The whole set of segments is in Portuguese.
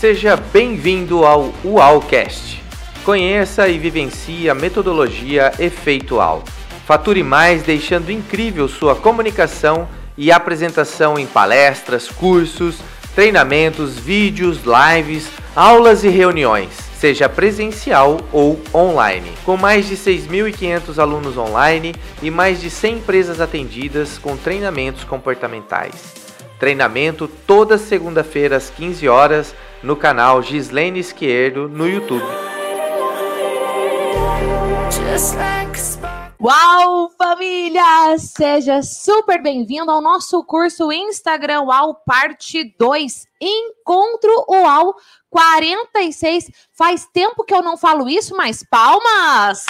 Seja bem-vindo ao UAUcast. Conheça e vivencie a metodologia Efeitual. Fature mais deixando incrível sua comunicação e apresentação em palestras, cursos, treinamentos, vídeos, lives, aulas e reuniões, seja presencial ou online. Com mais de 6.500 alunos online e mais de 100 empresas atendidas com treinamentos comportamentais. Treinamento toda segunda-feira às 15 horas no canal Gislene Esquerdo no YouTube. Uau, família! Seja super bem-vindo ao nosso curso Instagram UAU Parte 2, Encontro UAU 46. Faz tempo que eu não falo isso, mas palmas!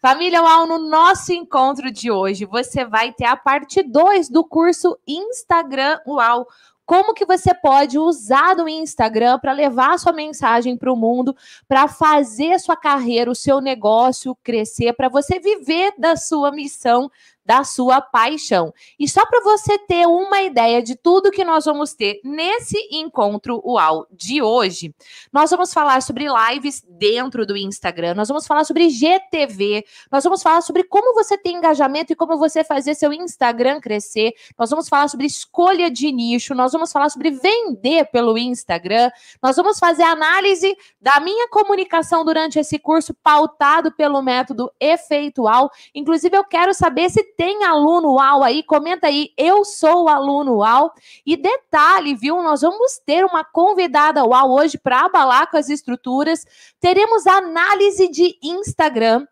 Família UAU, no nosso encontro de hoje, você vai ter a parte 2 do curso Instagram UAU como que você pode usar do Instagram para levar a sua mensagem para o mundo, para fazer sua carreira, o seu negócio crescer, para você viver da sua missão da sua paixão. E só para você ter uma ideia de tudo que nós vamos ter nesse encontro UAU de hoje, nós vamos falar sobre lives dentro do Instagram, nós vamos falar sobre GTV, nós vamos falar sobre como você tem engajamento e como você fazer seu Instagram crescer, nós vamos falar sobre escolha de nicho, nós vamos falar sobre vender pelo Instagram, nós vamos fazer análise da minha comunicação durante esse curso pautado pelo método efeitual. Inclusive, eu quero saber se tem aluno UAU aí? Comenta aí, eu sou aluno UAU. E detalhe, viu? Nós vamos ter uma convidada UAU hoje para abalar com as estruturas. Teremos análise de Instagram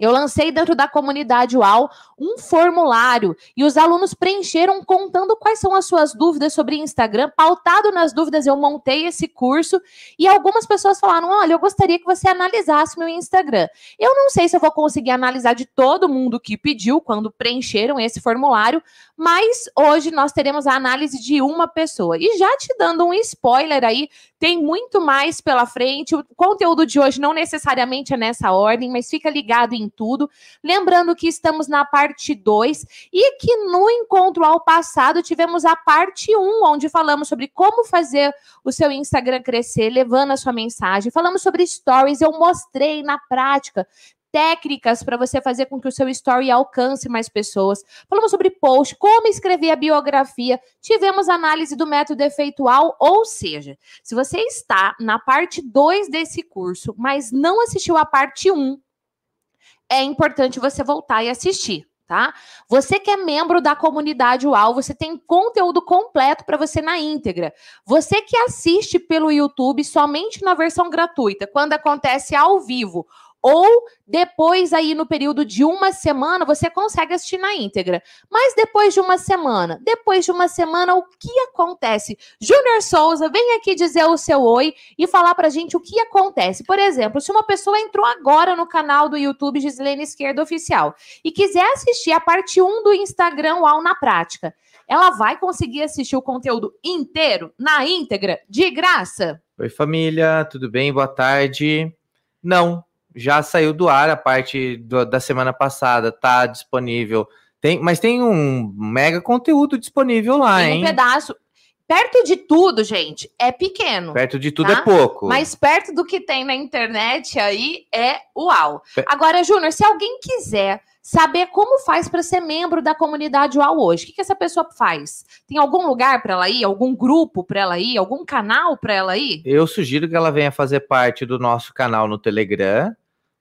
eu lancei dentro da comunidade UAU um formulário e os alunos preencheram contando quais são as suas dúvidas sobre Instagram. Pautado nas dúvidas, eu montei esse curso e algumas pessoas falaram: Olha, eu gostaria que você analisasse meu Instagram. Eu não sei se eu vou conseguir analisar de todo mundo que pediu quando preencheram esse formulário, mas hoje nós teremos a análise de uma pessoa. E já te dando um spoiler aí, tem muito mais pela frente. O conteúdo de hoje não necessariamente é nessa ordem, mas fica ligado em tudo. Lembrando que estamos na parte 2 e que no encontro ao passado tivemos a parte 1, um, onde falamos sobre como fazer o seu Instagram crescer, levando a sua mensagem. Falamos sobre stories, eu mostrei na prática técnicas para você fazer com que o seu story alcance mais pessoas. Falamos sobre post, como escrever a biografia. Tivemos análise do método efeitual, ou seja, se você está na parte 2 desse curso, mas não assistiu a parte 1, um, é importante você voltar e assistir. Tá? Você que é membro da comunidade UAU, você tem conteúdo completo para você na íntegra. Você que assiste pelo YouTube somente na versão gratuita, quando acontece ao vivo ou depois aí no período de uma semana você consegue assistir na íntegra. Mas depois de uma semana, depois de uma semana o que acontece? Júnior Souza, vem aqui dizer o seu oi e falar pra gente o que acontece. Por exemplo, se uma pessoa entrou agora no canal do YouTube Gislene Esquerda Oficial e quiser assistir a parte 1 do Instagram UAU na prática, ela vai conseguir assistir o conteúdo inteiro, na íntegra, de graça? Oi, família, tudo bem? Boa tarde. Não, já saiu do ar a parte do, da semana passada, tá disponível. Tem, mas tem um mega conteúdo disponível lá, tem hein? um pedaço. Perto de tudo, gente, é pequeno. Perto de tudo tá? é pouco. Mas perto do que tem na internet aí é uau. Agora, Júnior, se alguém quiser saber como faz para ser membro da comunidade UAU hoje. O que, que essa pessoa faz? Tem algum lugar para ela ir? Algum grupo para ela ir? Algum canal para ela ir? Eu sugiro que ela venha fazer parte do nosso canal no Telegram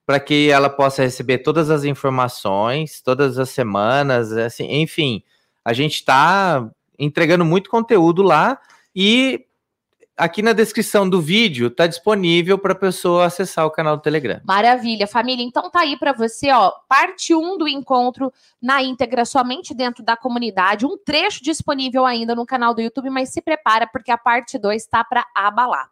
para que ela possa receber todas as informações, todas as semanas, assim, enfim, a gente está entregando muito conteúdo lá e aqui na descrição do vídeo tá disponível para a pessoa acessar o canal do Telegram. Maravilha, família. Então tá aí para você, ó, parte 1 um do encontro na íntegra somente dentro da comunidade, um trecho disponível ainda no canal do YouTube, mas se prepara porque a parte 2 está para abalar.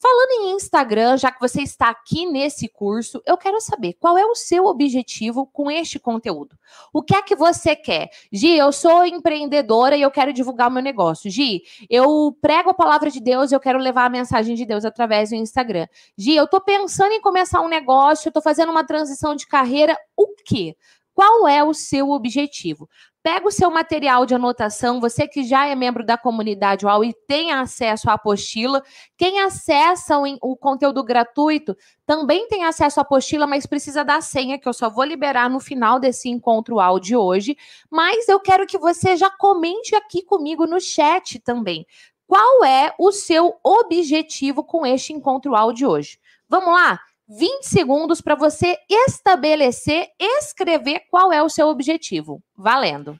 Falando em Instagram, já que você está aqui nesse curso, eu quero saber qual é o seu objetivo com este conteúdo. O que é que você quer? Gi, eu sou empreendedora e eu quero divulgar o meu negócio. Gi, eu prego a palavra de Deus e eu quero levar a mensagem de Deus através do Instagram. Gi, eu estou pensando em começar um negócio, estou fazendo uma transição de carreira. O quê? Qual é o seu objetivo? Pega o seu material de anotação, você que já é membro da comunidade UAU e tem acesso à apostila, quem acessa o, o, conteúdo gratuito também tem acesso à apostila, mas precisa da senha, que eu só vou liberar no final desse encontro UAU de hoje. Mas eu quero que você já comente aqui comigo no chat também. Qual é o seu objetivo com este encontro UAU de hoje? Vamos lá? 20 segundos para você estabelecer, escrever qual é o seu objetivo. Valendo.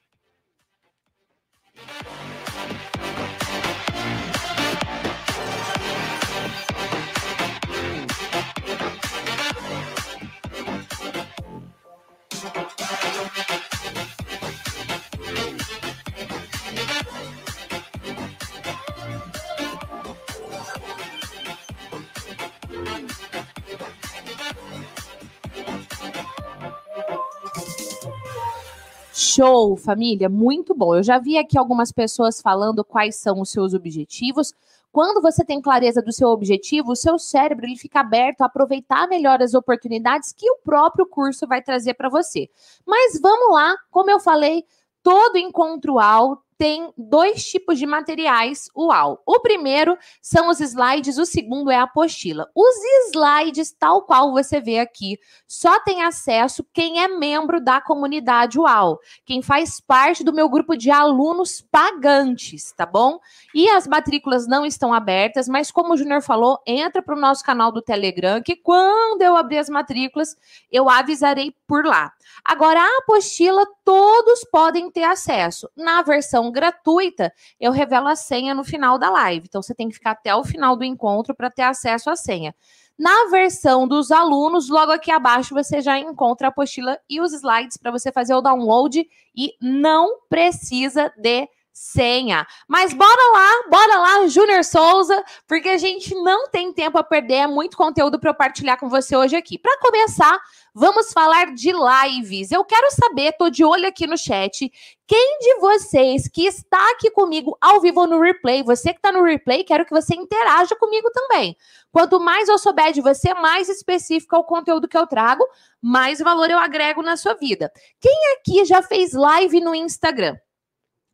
Show, família, muito bom. Eu já vi aqui algumas pessoas falando quais são os seus objetivos. Quando você tem clareza do seu objetivo, o seu cérebro ele fica aberto a aproveitar melhor as oportunidades que o próprio curso vai trazer para você. Mas vamos lá, como eu falei, todo encontro alto tem dois tipos de materiais UAU. O primeiro são os slides, o segundo é a apostila. Os slides, tal qual você vê aqui, só tem acesso quem é membro da comunidade UAU, quem faz parte do meu grupo de alunos pagantes, tá bom? E as matrículas não estão abertas, mas como o Júnior falou, entra para o nosso canal do Telegram, que quando eu abrir as matrículas, eu avisarei por lá. Agora, a apostila, todos podem ter acesso. Na versão gratuita, eu revelo a senha no final da live. Então você tem que ficar até o final do encontro para ter acesso à senha. Na versão dos alunos, logo aqui abaixo você já encontra a apostila e os slides para você fazer o download e não precisa de senha. Mas bora lá, bora lá, Júnior Souza, porque a gente não tem tempo a perder, é muito conteúdo para eu partilhar com você hoje aqui. Para começar, vamos falar de lives. Eu quero saber, tô de olho aqui no chat, quem de vocês que está aqui comigo ao vivo no replay, você que está no replay, quero que você interaja comigo também. Quanto mais eu souber de você, mais específico é o conteúdo que eu trago, mais valor eu agrego na sua vida. Quem aqui já fez live no Instagram?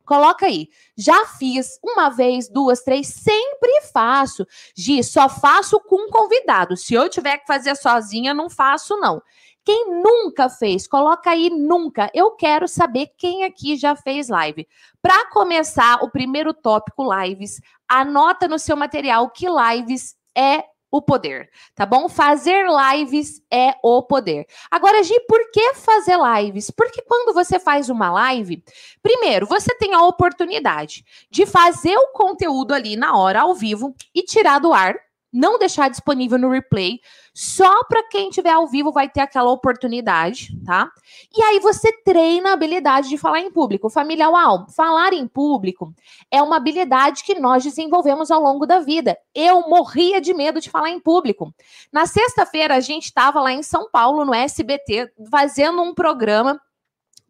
Coloca aí. Já fiz uma vez, duas, três, sempre faço. Gi, só faço com convidado. Se eu tiver que fazer sozinha, não faço, não. Quem nunca fez, coloca aí nunca. Eu quero saber quem aqui já fez live. Para começar o primeiro tópico lives, anota no seu material que lives é o poder, tá bom? Fazer lives é o poder. Agora, Gi, por que fazer lives? Porque quando você faz uma live, primeiro, você tem a oportunidade de fazer o conteúdo ali na hora, ao vivo, e tirar do ar não deixar disponível no replay. Só para quem estiver ao vivo vai ter aquela oportunidade, tá? E aí você treina a habilidade de falar em público. Família Uau, falar em público é uma habilidade que nós desenvolvemos ao longo da vida. Eu morria de medo de falar em público. Na sexta-feira a gente estava lá em São Paulo, no SBT, fazendo um programa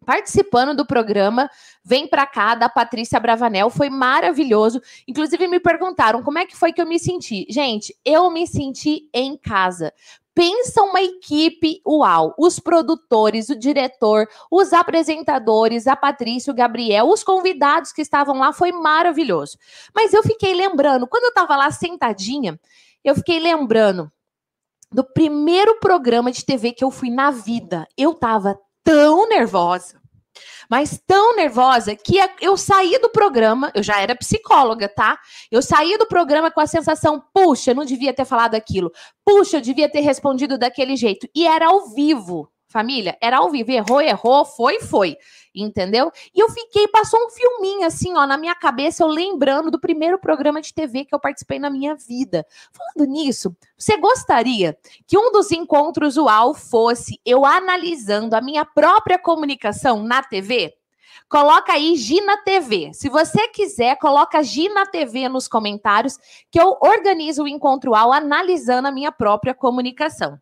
participando do programa Vem Pra Cá, da Patrícia Bravanel. Foi maravilhoso. Inclusive, me perguntaram como é que foi que eu me senti. Gente, eu me senti em casa. Pensa uma equipe uau, os produtores, o diretor, os apresentadores, a Patrícia, o Gabriel, os convidados que estavam lá, foi maravilhoso. Mas eu fiquei lembrando, quando eu estava lá sentadinha, eu fiquei lembrando do primeiro programa de TV que eu fui na vida. Eu estava tão nervosa, mas tão nervosa que eu saí do programa, eu já era psicóloga, tá? Eu saí do programa com a sensação, puxa, eu não devia ter falado aquilo, puxa, eu devia ter respondido daquele jeito. E era ao vivo. Família, era ao vivo. Errou, errou, foi, foi. Entendeu? E eu fiquei, passou um filminho assim, ó, na minha cabeça, eu lembrando do primeiro programa de TV que eu participei na minha vida. Falando nisso, você gostaria que um dos encontros UAU fosse eu analisando a minha própria comunicação na TV? Coloca aí Gina TV. Se você quiser, coloca Gina TV nos comentários, que eu organizo o encontro UAU analisando a minha própria comunicação.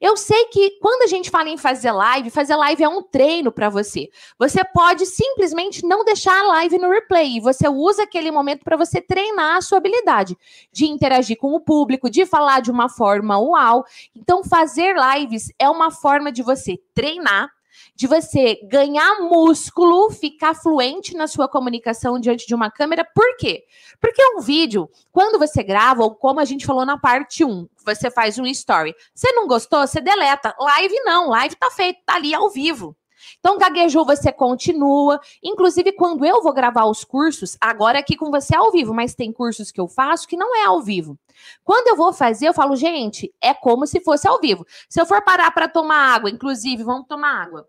Eu sei que quando a gente fala em fazer live, fazer live é um treino para você. Você pode simplesmente não deixar a live no replay. Você usa aquele momento para você treinar a sua habilidade de interagir com o público, de falar de uma forma uau. Então, fazer lives é uma forma de você treinar de você ganhar músculo, ficar fluente na sua comunicação diante de uma câmera. Por quê? Porque um vídeo, quando você grava, ou como a gente falou na parte 1, você faz um story. Você não gostou? Você deleta. Live não, live tá feito, tá ali ao vivo. Então, gaguejou, você continua. Inclusive, quando eu vou gravar os cursos, agora aqui com você é ao vivo, mas tem cursos que eu faço que não é ao vivo. Quando eu vou fazer, eu falo, gente, é como se fosse ao vivo. Se eu for parar para tomar água, inclusive, vamos tomar água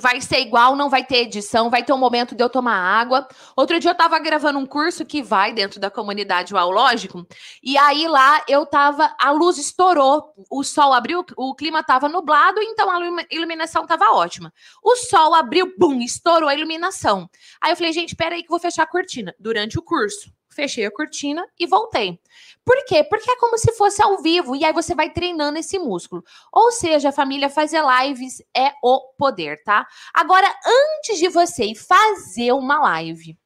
vai ser igual, não vai ter edição, vai ter um momento de eu tomar água. Outro dia eu tava gravando um curso que vai dentro da comunidade UAU, lógico, e aí lá eu tava, a luz estourou, o sol abriu, o clima tava nublado, então a iluminação tava ótima. O sol abriu, bum, estourou a iluminação. Aí eu falei, gente, espera aí que eu vou fechar a cortina durante o curso fechei a cortina e voltei. Por quê? Porque é como se fosse ao vivo e aí você vai treinando esse músculo. Ou seja, família fazer lives é o poder, tá? Agora, antes de você fazer uma live,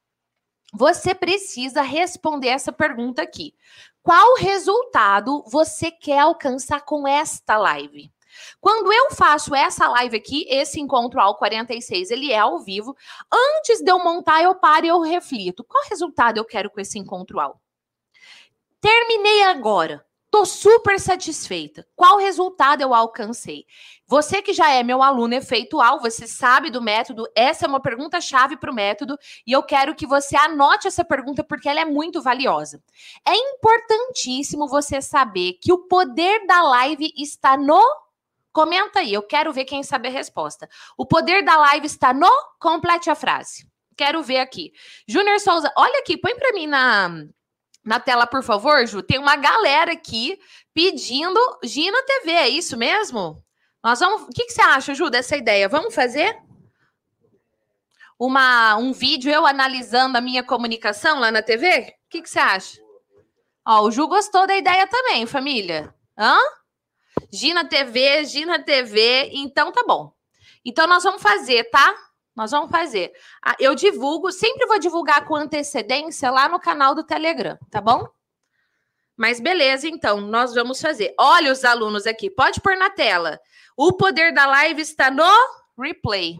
você precisa responder essa pergunta aqui. Qual resultado você quer alcançar com esta live? Quando eu faço essa live aqui, esse encontro ao 46, ele é ao vivo. Antes de eu montar, eu paro e eu reflito. Qual resultado eu quero com esse encontro ao? Terminei agora. Tô super satisfeita. Qual resultado eu alcancei? Você que já é meu aluno efeitual, você sabe do método, essa é uma pergunta chave para o método e eu quero que você anote essa pergunta porque ela é muito valiosa. É importantíssimo você saber que o poder da live está no Comenta aí, eu quero ver quem sabe a resposta. O poder da live está no complete a frase. Quero ver aqui. Júnior Souza, olha aqui, põe para mim na, na tela, por favor, Ju. Tem uma galera aqui pedindo Gina TV, é isso mesmo? Nós vamos. O que, que você acha, Ju, dessa ideia? Vamos fazer? Uma, um vídeo eu analisando a minha comunicação lá na TV? O que, que você acha? Ó, o Ju gostou da ideia também, família. Hã? Gina TV, Gina TV, então tá bom. Então nós vamos fazer, tá? Nós vamos fazer. Ah, eu divulgo, sempre vou divulgar com antecedência lá no canal do Telegram, tá bom? Mas beleza, então, nós vamos fazer. Olha os alunos aqui, pode pôr na tela. O poder da live está no replay.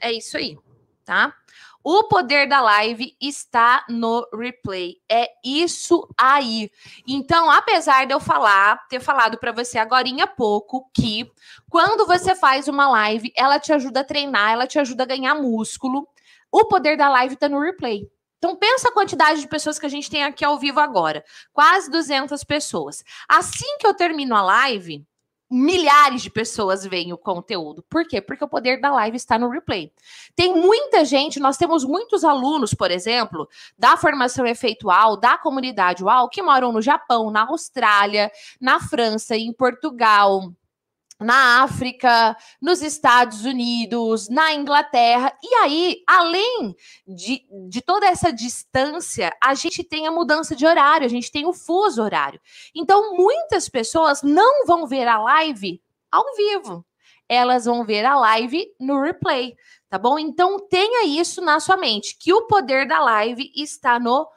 É isso aí, tá? O poder da live está no replay. É isso aí. Então, apesar de eu falar, ter falado para você agora há pouco que quando você faz uma live, ela te ajuda a treinar, ela te ajuda a ganhar músculo. O poder da live está no replay. Então, pensa a quantidade de pessoas que a gente tem aqui ao vivo agora. Quase 200 pessoas. Assim que eu termino a live, milhares de pessoas veem o conteúdo. Por quê? Porque o poder da live está no replay. Tem muita gente, nós temos muitos alunos, por exemplo, da formação efeitual, da comunidade UAU, que moram no Japão, na Austrália, na França, em Portugal, na África, nos Estados Unidos, na Inglaterra. E aí, além de, de toda essa distância, a gente tem a mudança de horário, a gente tem o fuso horário. Então, muitas pessoas não vão ver a live ao vivo. Elas vão ver a live no replay, tá bom? Então, tenha isso na sua mente, que o poder da live está no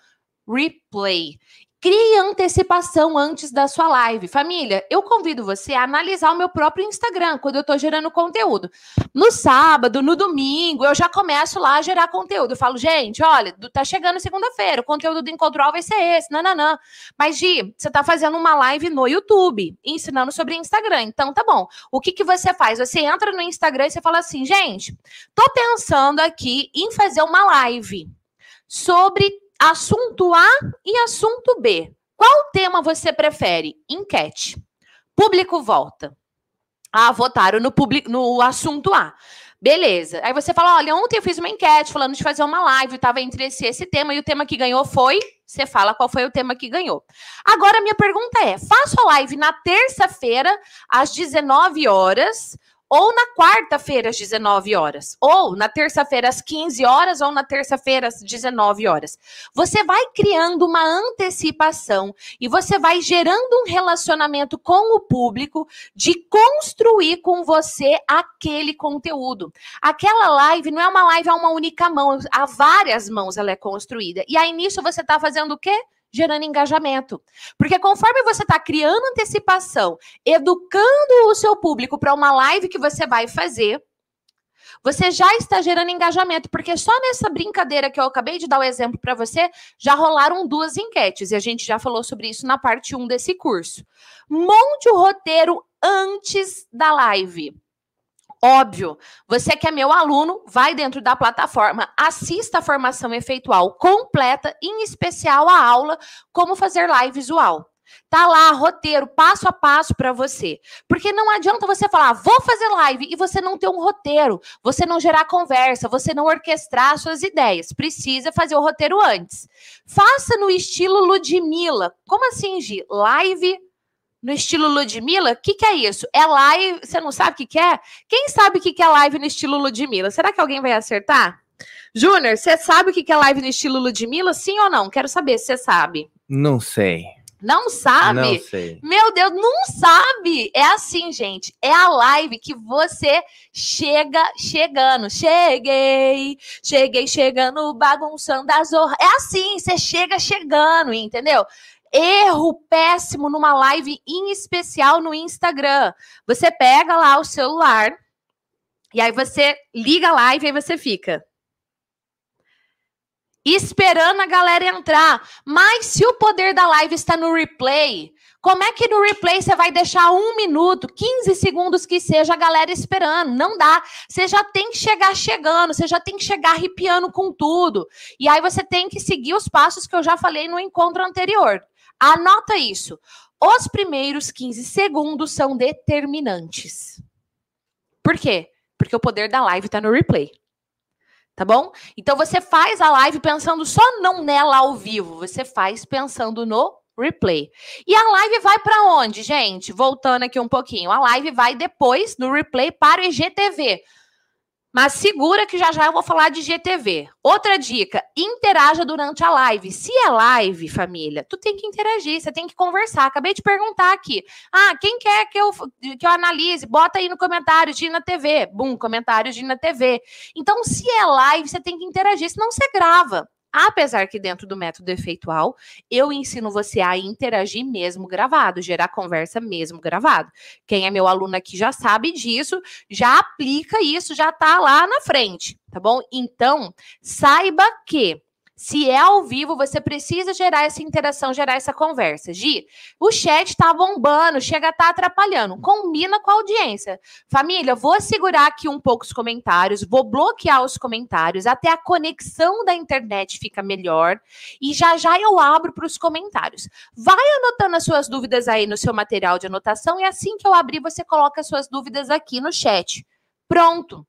replay. Crie antecipação antes da sua live. Família, eu convido você a analisar o meu próprio Instagram quando eu estou gerando conteúdo. No sábado, no domingo, eu já começo lá a gerar conteúdo. Eu falo, gente, olha, tá chegando segunda-feira, o conteúdo do Encontro vai ser esse, nananã. Mas, Gi, você tá fazendo uma live no YouTube, ensinando sobre Instagram. Então, tá bom. O que, que você faz? Você entra no Instagram e você fala assim, gente, tô pensando aqui em fazer uma live sobre assunto A e assunto B. Qual tema você prefere? Enquete. Público volta. Ah, votaram no, public, no assunto A. Beleza. Aí você fala: olha, ontem eu fiz uma enquete falando de fazer uma live, estava entre esse, esse tema, e o tema que ganhou foi. Você fala qual foi o tema que ganhou. Agora, minha pergunta é: faço a live na terça-feira, às 19 horas, ou na quarta-feira às 19 horas, ou na terça-feira às 15 horas, ou na terça-feira às 19 horas. Você vai criando uma antecipação e você vai gerando um relacionamento com o público de construir com você aquele conteúdo. Aquela live não é uma live a uma única mão, a várias mãos ela é construída. E aí nisso você está fazendo o quê? Gerando engajamento. Porque conforme você está criando antecipação, educando o seu público para uma live que você vai fazer, você já está gerando engajamento, porque só nessa brincadeira que eu acabei de dar o exemplo para você, já rolaram duas enquetes, e a gente já falou sobre isso na parte 1 desse curso. Monte o roteiro antes da live. Óbvio, você que é meu aluno, vai dentro da plataforma, assista a formação efeitual completa, em especial a aula Como Fazer Live Visual. Tá lá, roteiro, passo a passo para você. Porque não adianta você falar, vou fazer live, e você não ter um roteiro, você não gerar conversa, você não orquestrar suas ideias. Precisa fazer o roteiro antes. Faça no estilo Ludmilla. Como assim, Gi? Live no estilo Ludmilla, o que, que é isso? É live, você não sabe o que, que é? Quem sabe o que, que é live no estilo Ludmilla? Será que alguém vai acertar? Júnior, você sabe o que, que é live no estilo Ludmilla? Sim ou não? Quero saber se você sabe. Não sei. Não sabe? Não sei. Meu Deus, não sabe. É assim, gente. É a live que você chega chegando. Cheguei, cheguei chegando, bagunçando a zorra. É assim, você chega chegando, entendeu? Erro péssimo numa live em especial no Instagram. Você pega lá o celular e aí você liga a live e aí você fica esperando a galera entrar. Mas se o poder da live está no replay, como é que no replay você vai deixar um minuto, 15 segundos que seja a galera esperando? Não dá. Você já tem que chegar chegando, você já tem que chegar arrepiando com tudo. E aí você tem que seguir os passos que eu já falei no encontro anterior. Anota isso. Os primeiros 15 segundos são determinantes. Por quê? Porque o poder da live está no replay. Tá bom? Então você faz a live pensando só não nela ao vivo, você faz pensando no replay. E a live vai para onde, gente? Voltando aqui um pouquinho. A live vai depois no replay para o IGTV. Mas segura que já já eu vou falar de GTV. Outra dica, interaja durante a live. Se é live, família, tu tem que interagir, você tem que conversar. Acabei de perguntar aqui. Ah, quem quer que eu, que eu analise? Bota aí no comentário, Gina TV. Bum, comentário Gina TV. Então, se é live, você tem que interagir, senão você grava. Apesar que dentro do método efeitual, eu ensino você a interagir mesmo gravado, gerar conversa mesmo gravado. Quem é meu aluno aqui já sabe disso, já aplica isso, já tá lá na frente, tá bom? Então, saiba que se é ao vivo, você precisa gerar essa interação, gerar essa conversa. Gi, o chat tá bombando, chega a tá atrapalhando. Combina com a audiência. Família, vou segurar aqui um pouco os comentários, vou bloquear os comentários, até a conexão da internet fica melhor. E já já eu abro para os comentários. Vai anotando as suas dúvidas aí no seu material de anotação, e assim que eu abrir, você coloca as suas dúvidas aqui no chat. Pronto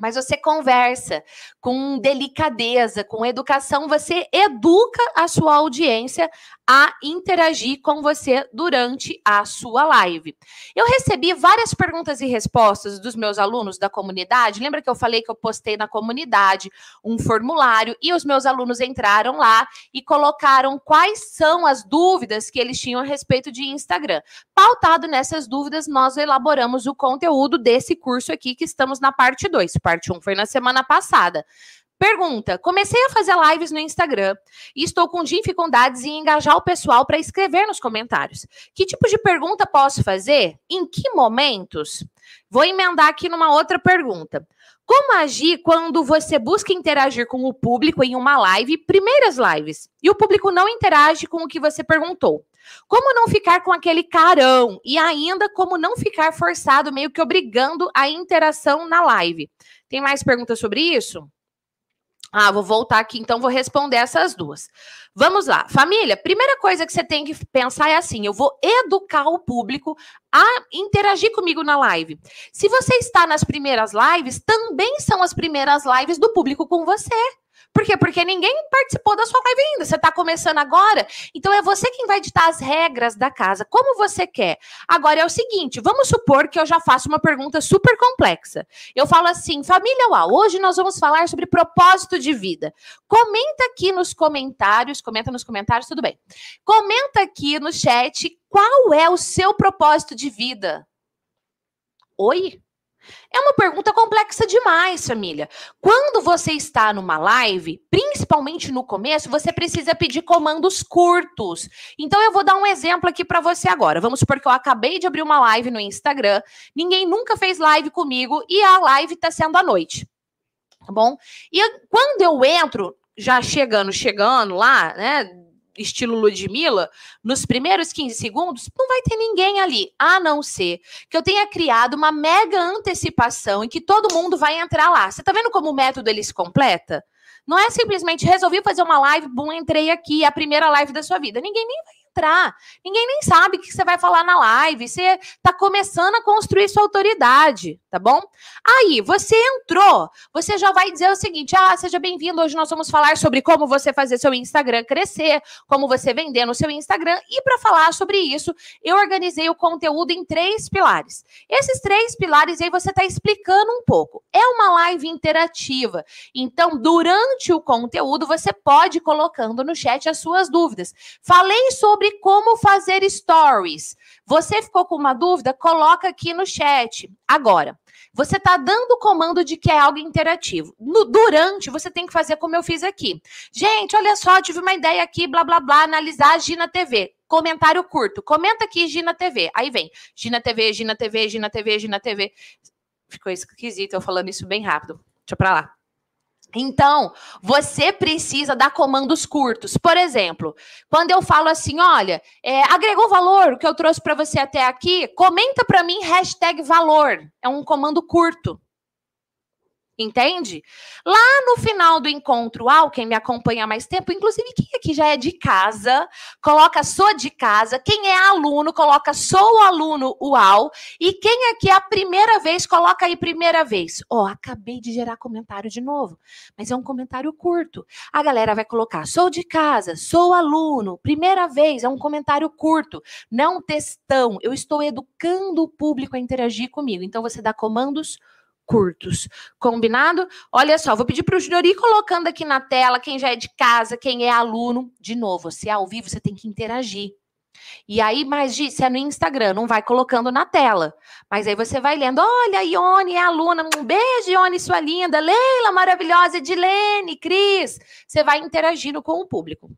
mas você conversa com delicadeza, com educação, você educa a sua audiência a interagir com você durante a sua live. Eu recebi várias perguntas e respostas dos meus alunos da comunidade. Lembra que eu falei que eu postei na comunidade um formulário e os meus alunos entraram lá e colocaram quais são as dúvidas que eles tinham a respeito de Instagram. Pautado nessas dúvidas, nós elaboramos o conteúdo desse curso aqui que estamos na parte 2. Parte 1 um foi na semana passada. Pergunta: comecei a fazer lives no Instagram e estou com dificuldades em engajar o pessoal para escrever nos comentários. Que tipo de pergunta posso fazer? Em que momentos? Vou emendar aqui numa outra pergunta. Como agir quando você busca interagir com o público em uma live, primeiras lives, e o público não interage com o que você perguntou? Como não ficar com aquele carão? E ainda como não ficar forçado, meio que obrigando a interação na live? Tem mais perguntas sobre isso? Ah, vou voltar aqui, então vou responder essas duas. Vamos lá. Família, primeira coisa que você tem que pensar é assim: eu vou educar o público a interagir comigo na live. Se você está nas primeiras lives, também são as primeiras lives do público com você. Por quê? Porque ninguém participou da sua live ainda. Você está começando agora, então é você quem vai ditar as regras da casa, como você quer. Agora é o seguinte: vamos supor que eu já faço uma pergunta super complexa. Eu falo assim, família UAU, hoje nós vamos falar sobre propósito de vida. Comenta aqui nos comentários, comenta nos comentários, tudo bem. Comenta aqui no chat qual é o seu propósito de vida. Oi? É uma pergunta complexa demais, família. Quando você está numa live, principalmente no começo, você precisa pedir comandos curtos. Então eu vou dar um exemplo aqui para você agora. Vamos supor que eu acabei de abrir uma live no Instagram, ninguém nunca fez live comigo e a live está sendo à noite. Tá bom? E quando eu entro, já chegando, chegando lá, né, estilo Ludmilla, nos primeiros 15 segundos, não vai ter ninguém ali, a não ser que eu tenha criado uma mega antecipação em que todo mundo vai entrar lá. Você tá vendo como o método ele se completa? Não é simplesmente resolvi fazer uma live, bom, entrei aqui, é a primeira live da sua vida. Ninguém nem vai entrar. Ninguém nem sabe o que você vai falar na live. Você está começando a construir sua autoridade, tá bom? Aí, você entrou, você já vai dizer o seguinte: ah, seja bem-vindo. Hoje nós vamos falar sobre como você fazer seu Instagram crescer, como você vender no seu Instagram. E para falar sobre isso, eu organizei o conteúdo em três pilares. Esses três pilares aí você está explicando um pouco. É uma live interativa. Então, durante o conteúdo, você pode ir colocando no chat as suas dúvidas. Falei sobre sobre como fazer stories. Você ficou com uma dúvida? Coloca aqui no chat. Agora, você está dando o comando de que é algo interativo. No, durante, você tem que fazer como eu fiz aqui. Gente, olha só, tive uma ideia aqui, blá, blá, blá, analisar a Gina TV. Comentário curto. Comenta aqui, Gina TV. Aí vem, Gina TV, Gina TV, Gina TV, Gina TV. Ficou esquisito eu falando isso bem rápido. Deixa pra lá. Então, você precisa dar comandos curtos. Por exemplo, quando eu falo assim, olha, é, agregou valor o que eu trouxe para você até aqui, comenta para mim hashtag valor. É um comando curto. Entende? Lá no final do encontro, ao quem me acompanha há mais tempo, inclusive quem aqui já é de casa, coloca sou de casa. Quem é aluno, coloca sou aluno UAU. E quem aqui é a primeira vez, coloca aí primeira vez. Ó, oh, acabei de gerar comentário de novo, mas é um comentário curto. A galera vai colocar sou de casa, sou aluno, primeira vez, é um comentário curto, não textão. Eu estou educando o público a interagir comigo. Então você dá comandos curtos. Combinado? Olha só, vou pedir para o Júnior ir colocando aqui na tela quem já é de casa, quem é aluno. De novo, se é ao vivo, você tem que interagir. E aí, mas se é no Instagram, não vai colocando na tela. Mas aí você vai lendo: olha, Ione é aluna. Um beijo, Ione, sua linda. Leila, maravilhosa. Edilene, Cris. Você vai interagindo com o público.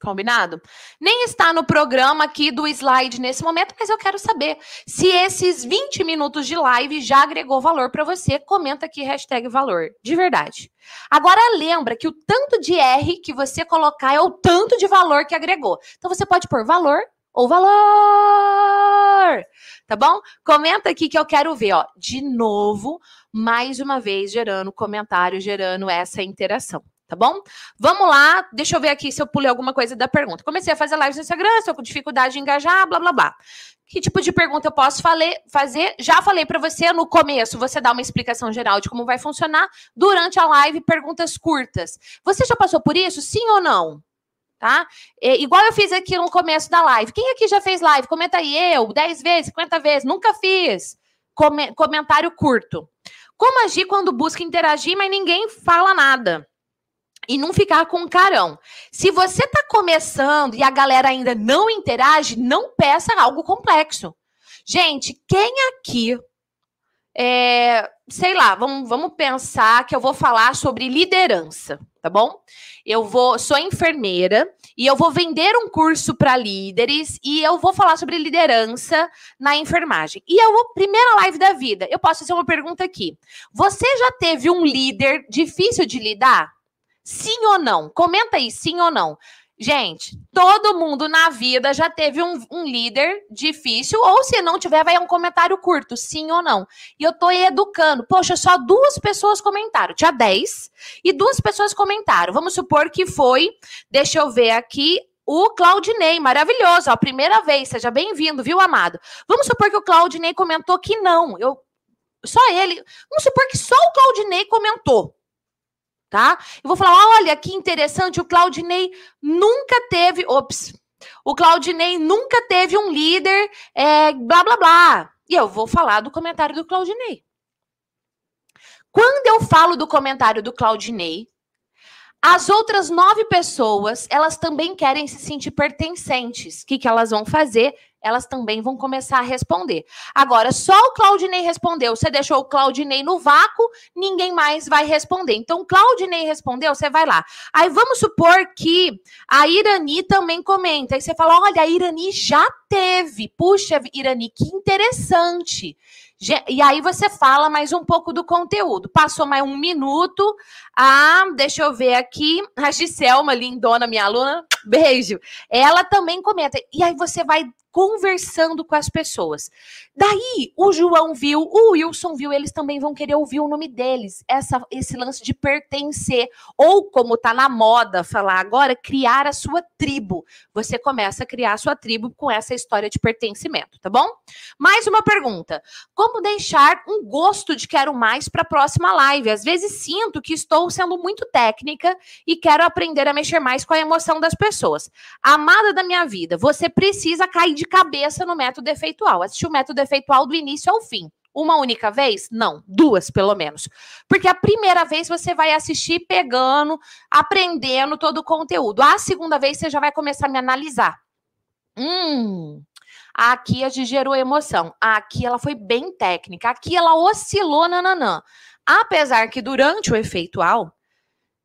Combinado? Nem está no programa aqui do slide nesse momento, mas eu quero saber se esses 20 minutos de live já agregou valor para você. Comenta aqui hashtag valor, de verdade. Agora lembra que o tanto de R que você colocar é o tanto de valor que agregou. Então você pode pôr valor ou valor, tá bom? Comenta aqui que eu quero ver, ó, de novo, mais uma vez gerando comentário, gerando essa interação tá bom? Vamos lá, deixa eu ver aqui se eu pulei alguma coisa da pergunta. Comecei a fazer live no Instagram, estou com dificuldade de engajar, blá blá blá. Que tipo de pergunta eu posso fazer? Já falei para você no começo, você dá uma explicação geral de como vai funcionar. Durante a live, perguntas curtas. Você já passou por isso? Sim ou não? Tá? É, igual eu fiz aqui no começo da live. Quem aqui já fez live? Comenta aí, eu, 10 vezes, 50 vezes, nunca fiz. Come comentário curto. Como agir quando busca interagir, mas ninguém fala nada? E não ficar com carão. Se você está começando e a galera ainda não interage, não peça algo complexo. Gente, quem aqui é, sei lá, vamos, vamos pensar que eu vou falar sobre liderança, tá bom? Eu vou, sou enfermeira e eu vou vender um curso para líderes e eu vou falar sobre liderança na enfermagem. E é a primeira live da vida. Eu posso fazer uma pergunta aqui. Você já teve um líder difícil de lidar? Sim ou não? Comenta aí, sim ou não. Gente, todo mundo na vida já teve um, um, líder difícil, ou se não tiver, vai um comentário curto, sim ou não. E eu tô educando. Poxa, só duas pessoas comentaram. Tinha dez e duas pessoas comentaram. Vamos supor que foi, deixa eu ver aqui, o Claudinei, maravilhoso, ó, primeira vez, seja bem-vindo, viu, amado? Vamos supor que o Claudinei comentou que não. Eu, só ele. Vamos supor que só o Claudinei comentou tá? Eu vou falar, olha que interessante, o Claudinei nunca teve, ops, o Claudinei nunca teve um líder, é, blá blá blá. E eu vou falar do comentário do Claudinei. Quando eu falo do comentário do Claudinei, as outras nove pessoas, elas também querem se sentir pertencentes. O que, que elas vão fazer? Elas também vão começar a responder. Agora, só o Claudinei respondeu. Você deixou o Claudinei no vácuo, ninguém mais vai responder. Então, Claudinei respondeu, você vai lá. Aí vamos supor que a Irani também comenta. Aí você fala: olha, a Irani já teve. Puxa, Irani, que interessante. E aí você fala mais um pouco do conteúdo. Passou mais um minuto. Ah, deixa eu ver aqui. A Giselma, lindona, minha aluna. Beijo. Ela também comenta. E aí você vai conversando com as pessoas. Daí, o João viu, o Wilson viu, eles também vão querer ouvir o nome deles. Essa, esse lance de pertencer. Ou, como tá na moda falar agora, criar a sua tribo. Você começa a criar a sua tribo com essa história de pertencimento, tá bom? Mais uma pergunta. Como deixar um gosto de quero mais para a próxima live? Às vezes sinto que estou sendo muito técnica e quero aprender a mexer mais com a emoção das pessoas. Amada da minha vida, você precisa cair de cabeça no método efeitual. Assistir o método efeitual do início ao fim. Uma única vez? Não, duas pelo menos. Porque a primeira vez você vai assistir pegando, aprendendo todo o conteúdo. A segunda vez você já vai começar a me analisar. Hum, aqui a gente gerou emoção. Aqui ela foi bem técnica. Aqui ela oscilou nananã. Apesar que durante o efeitual,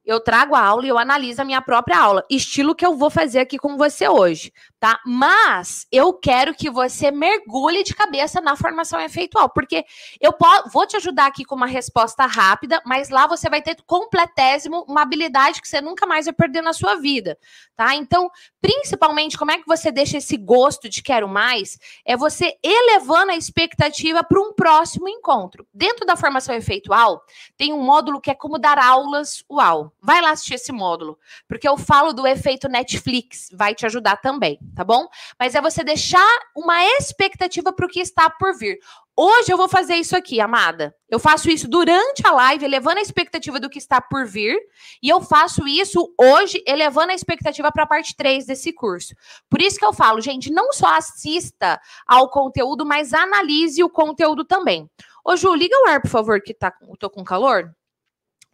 eu trago a aula e eu analiso a minha própria aula, estilo que eu vou fazer aqui com você hoje, tá? Mas eu quero que você mergulhe de cabeça na formação efeitual, porque eu vou te ajudar aqui com uma resposta rápida, mas lá você vai ter completésimo uma habilidade que você nunca mais vai perder na sua vida, tá? Então, principalmente, como é que você deixa esse gosto de quero mais? É você elevando a expectativa para um próximo encontro. Dentro da formação efeitual, tem um módulo que é como dar aulas UAU. Vai lá assistir esse módulo, porque eu falo do efeito Netflix, vai te ajudar também, tá bom? Mas é você deixar uma expectativa para o que está por vir. Hoje eu vou fazer isso aqui, amada. Eu faço isso durante a live, elevando a expectativa do que está por vir, e eu faço isso hoje, elevando a expectativa para a parte 3 desse curso. Por isso que eu falo, gente, não só assista ao conteúdo, mas analise o conteúdo também. Ô, Ju, liga o ar, por favor, que tá, eu tô com calor.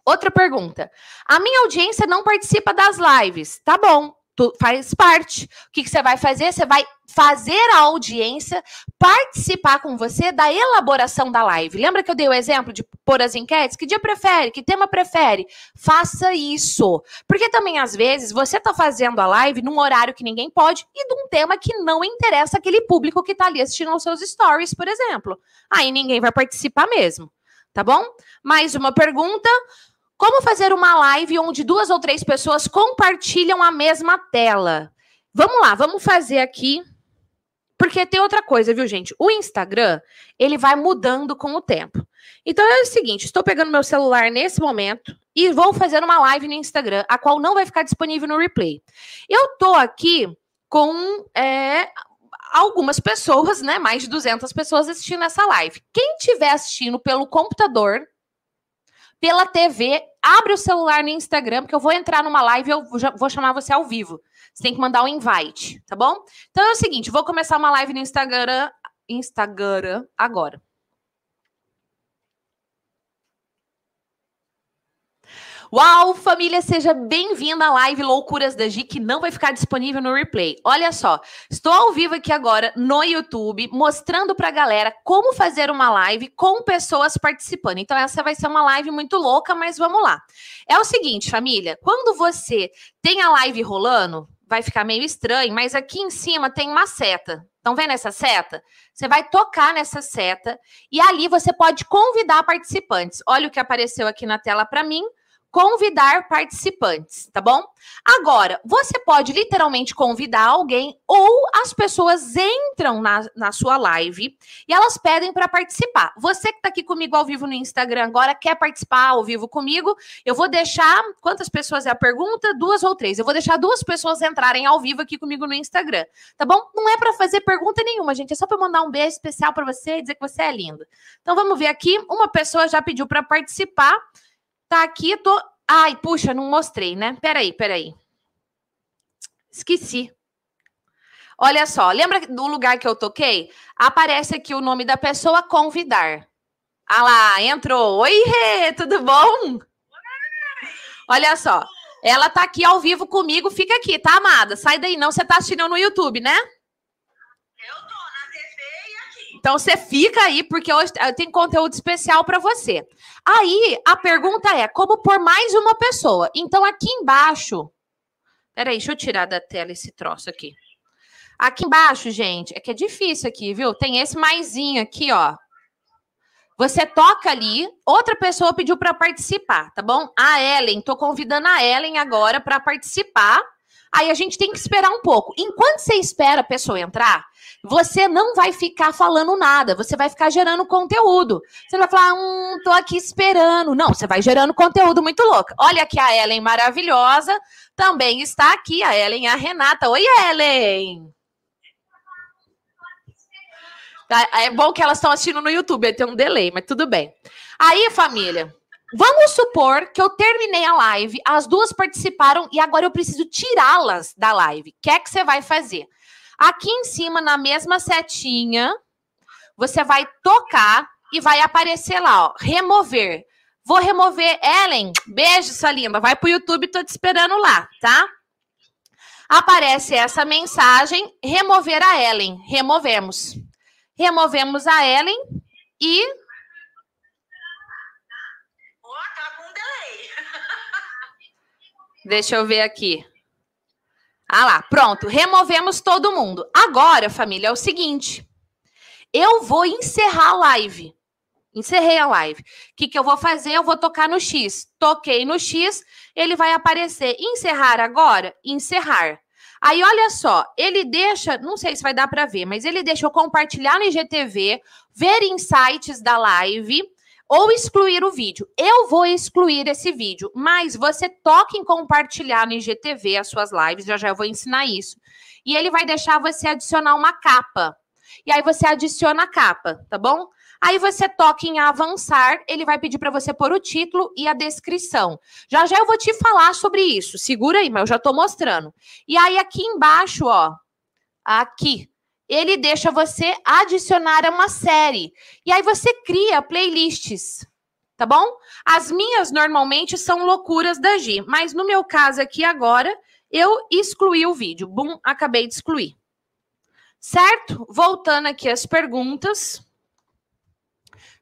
Outra pergunta. A minha audiência não participa das lives. Tá bom, tu faz parte. O que, que você vai fazer? Você vai fazer a audiência participar com você da elaboração da live. Lembra que eu dei o exemplo de pôr as enquetes? Que dia prefere? Que tema prefere? Faça isso. Porque também, às vezes, você está fazendo a live num horário que ninguém pode e de um tema que não interessa aquele público que está ali assistindo aos seus stories, por exemplo. Aí ninguém vai participar mesmo. Tá bom? Mais uma pergunta. Como fazer uma live onde duas ou três pessoas compartilham a mesma tela? Vamos lá, vamos fazer aqui. Porque tem outra coisa, viu, gente? O Instagram, ele vai mudando com o tempo. Então é o seguinte, estou pegando meu celular nesse momento e vou fazer uma live no Instagram, a qual não vai ficar disponível no replay. Eu tô aqui com é, algumas pessoas, né, mais de 200 pessoas assistindo essa live. Quem estiver assistindo pelo computador, pela TV, abre o celular no Instagram, porque eu vou entrar numa live e eu vou chamar você ao vivo. Você tem que mandar um invite, tá bom? Então é o seguinte, vou começar uma live no Instagram, Instagram agora. Uau, família, seja bem-vinda à live Loucuras da Gi, que não vai ficar disponível no replay. Olha só, estou ao vivo aqui agora no YouTube, mostrando para a galera como fazer uma live com pessoas participando. Então, essa vai ser uma live muito louca, mas vamos lá. É o seguinte, família, quando você tem a live rolando, vai ficar meio estranho, mas aqui em cima tem uma seta. Estão vendo essa seta? Você vai tocar nessa seta e ali você pode convidar participantes. Olha o que apareceu aqui na tela para mim convidar participantes, tá bom? Agora, você pode literalmente convidar alguém ou as pessoas entram na, na sua live e elas pedem para participar. Você que está aqui comigo ao vivo no Instagram agora quer participar ao vivo comigo, eu vou deixar quantas pessoas é a pergunta? Duas ou três. Eu vou deixar duas pessoas entrarem ao vivo aqui comigo no Instagram, tá bom? Não é para fazer pergunta nenhuma, gente, é só para mandar um beijo especial para você e dizer que você é linda. Então vamos ver aqui, uma pessoa já pediu para participar. Tá aqui, tô. Ai, puxa, não mostrei, né? Peraí, peraí. Esqueci. Olha só, lembra do lugar que eu toquei? Aparece aqui o nome da pessoa convidar. Ah lá, entrou. Oi, Rê, tudo bom? Olha só, ela tá aqui ao vivo comigo, fica aqui, tá, amada? Sai daí não, você tá assistindo no YouTube, né? Eu tô. Então você fica aí, porque hoje tem conteúdo especial para você. Aí a pergunta é: como por mais uma pessoa? Então aqui embaixo. Peraí, deixa eu tirar da tela esse troço aqui. Aqui embaixo, gente, é que é difícil aqui, viu? Tem esse maisinho aqui, ó. Você toca ali, outra pessoa pediu para participar, tá bom? A Ellen, tô convidando a Ellen agora para participar. Aí a gente tem que esperar um pouco. Enquanto você espera a pessoa entrar, você não vai ficar falando nada, você vai ficar gerando conteúdo. Você não vai falar, hum, tô aqui esperando. Não, você vai gerando conteúdo muito louco. Olha aqui a Ellen maravilhosa, também está aqui a Ellen a Renata. Oi, Ellen! Tá? É bom que elas estão assistindo no YouTube, tem um delay, mas tudo bem. Aí, família, vamos supor que eu terminei a live, as duas participaram e agora eu preciso tirá-las da live. O que é que você vai fazer? Aqui em cima, na mesma setinha, você vai tocar e vai aparecer lá, ó, remover. Vou remover Ellen. Beijo, sua linda. Vai pro YouTube, tô te esperando lá, tá? Aparece essa mensagem: remover a Ellen. Removemos. Removemos a Ellen e. Oh, tá com delay. Deixa eu ver aqui. Ah lá, pronto. Removemos todo mundo. Agora, família, é o seguinte. Eu vou encerrar a live. Encerrei a live. O que, que eu vou fazer? Eu vou tocar no X. Toquei no X, ele vai aparecer. Encerrar agora? Encerrar. Aí, olha só, ele deixa, não sei se vai dar para ver, mas ele deixa eu compartilhar no IGTV, ver insights da live ou excluir o vídeo. Eu vou excluir esse vídeo, mas você toca em compartilhar no IGTV as suas lives, já já eu vou ensinar isso. E ele vai deixar você adicionar uma capa. E aí você adiciona a capa, tá bom? Aí você toca em avançar, ele vai pedir para você pôr o título e a descrição. Já já eu vou te falar sobre isso. Segura aí, mas eu já estou mostrando. E aí aqui embaixo, ó, aqui, ele deixa você adicionar a uma série. E aí você cria playlists, tá bom? As minhas normalmente são loucuras da Gi, mas no meu caso aqui agora, eu excluí o vídeo. Bum, acabei de excluir. Certo? Voltando aqui às perguntas.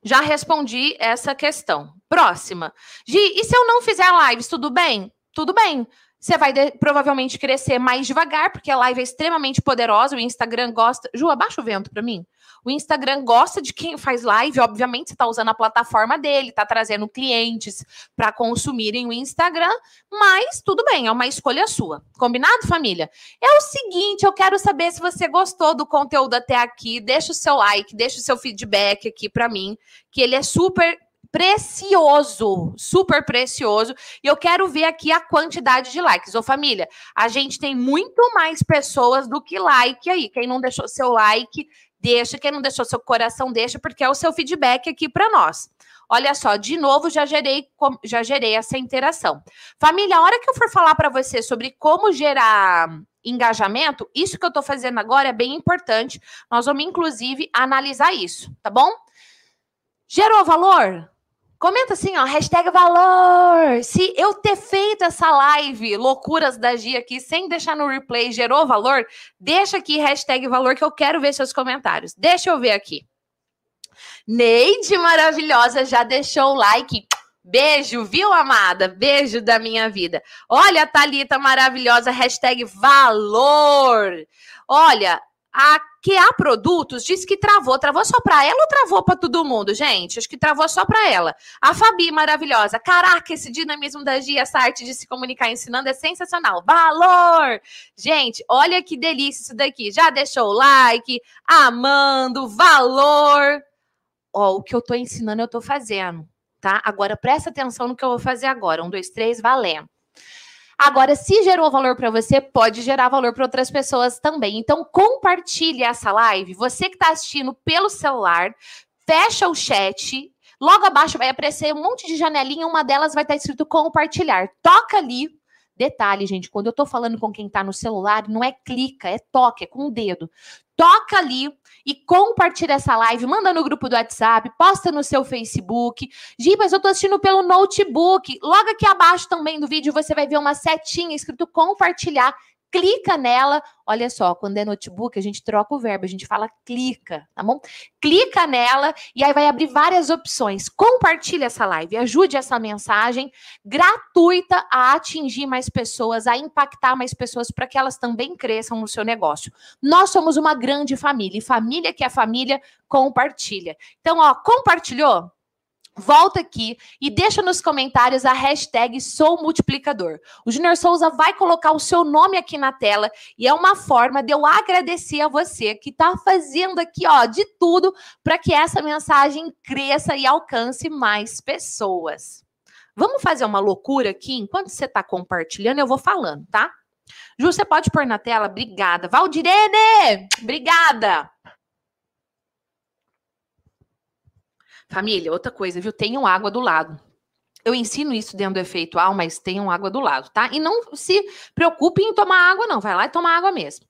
Já respondi essa questão. Próxima. Gi, e se eu não fizer lives, tudo bem? Tudo bem. Você vai de, provavelmente crescer mais devagar, porque a live é extremamente poderosa. O Instagram gosta. Ju, abaixa o vento para mim. O Instagram gosta de quem faz live. Obviamente, você está usando a plataforma dele, está trazendo clientes para consumirem o Instagram. Mas tudo bem, é uma escolha sua. Combinado, família? É o seguinte: eu quero saber se você gostou do conteúdo até aqui. Deixa o seu like, deixa o seu feedback aqui para mim, que ele é super precioso, super precioso. E eu quero ver aqui a quantidade de likes. Ô, família, a gente tem muito mais pessoas do que like aí. Quem não deixou seu like, deixa. Quem não deixou seu coração, deixa, porque é o seu feedback aqui para nós. Olha só, de novo já gerei, já gerei essa interação. Família, a hora que eu for falar para você sobre como gerar engajamento, isso que eu estou fazendo agora é bem importante. Nós vamos, inclusive, analisar isso, tá bom? Gerou valor? Comenta assim, ó, hashtag valor. Se eu ter feito essa live, loucuras da Gia aqui, sem deixar no replay, gerou valor, deixa aqui hashtag valor que eu quero ver seus comentários. Deixa eu ver aqui. Neide maravilhosa já deixou o like. Beijo, viu, amada? Beijo da minha vida. Olha a Thalita maravilhosa, hashtag valor. Olha, a QA Produtos disse que travou. Travou só para ela ou travou para todo mundo, gente? Acho que travou só para ela. A Fabi, maravilhosa. Caraca, esse dinamismo da Gia, essa arte de se comunicar ensinando é sensacional. Valor! Gente, olha que delícia isso daqui. Já deixou o like, amando, valor. Ó, o que eu tô ensinando, eu tô fazendo, tá? Agora presta atenção no que eu vou fazer agora. Um, dois, três, valendo. Agora, se gerou valor para você, pode gerar valor para outras pessoas também. Então, compartilhe essa live. Você que está assistindo pelo celular, fecha o chat. Logo abaixo vai aparecer um monte de janelinha, uma delas vai estar tá escrito compartilhar. Toca ali. Detalhe, gente, quando eu estou falando com quem está no celular, não é clica, é toque, é com o dedo. Toca ali e compartilha essa live, manda no grupo do WhatsApp, posta no seu Facebook. Gi, mas eu tô assistindo pelo notebook. Logo aqui abaixo também do vídeo você vai ver uma setinha escrito compartilhar. Clica nela. Olha só, quando é notebook, a gente troca o verbo, a gente fala clica, tá bom? Clica nela e aí vai abrir várias opções. Compartilhe essa live, ajude essa mensagem gratuita a atingir mais pessoas, a impactar mais pessoas para que elas também cresçam no seu negócio. Nós somos uma grande família e família que é família compartilha. Então, ó, compartilhou? Volta aqui e deixa nos comentários a hashtag Sou Multiplicador. O Junior Souza vai colocar o seu nome aqui na tela e é uma forma de eu agradecer a você que está fazendo aqui, ó, de tudo para que essa mensagem cresça e alcance mais pessoas. Vamos fazer uma loucura aqui? Enquanto você está compartilhando, eu vou falando, tá? Ju, você pode pôr na tela? Obrigada. Valdirene! Obrigada! Família, outra coisa, viu? Tenham água do lado. Eu ensino isso dentro do efeitual, mas tenham água do lado, tá? E não se preocupe em tomar água, não. Vai lá e toma água mesmo.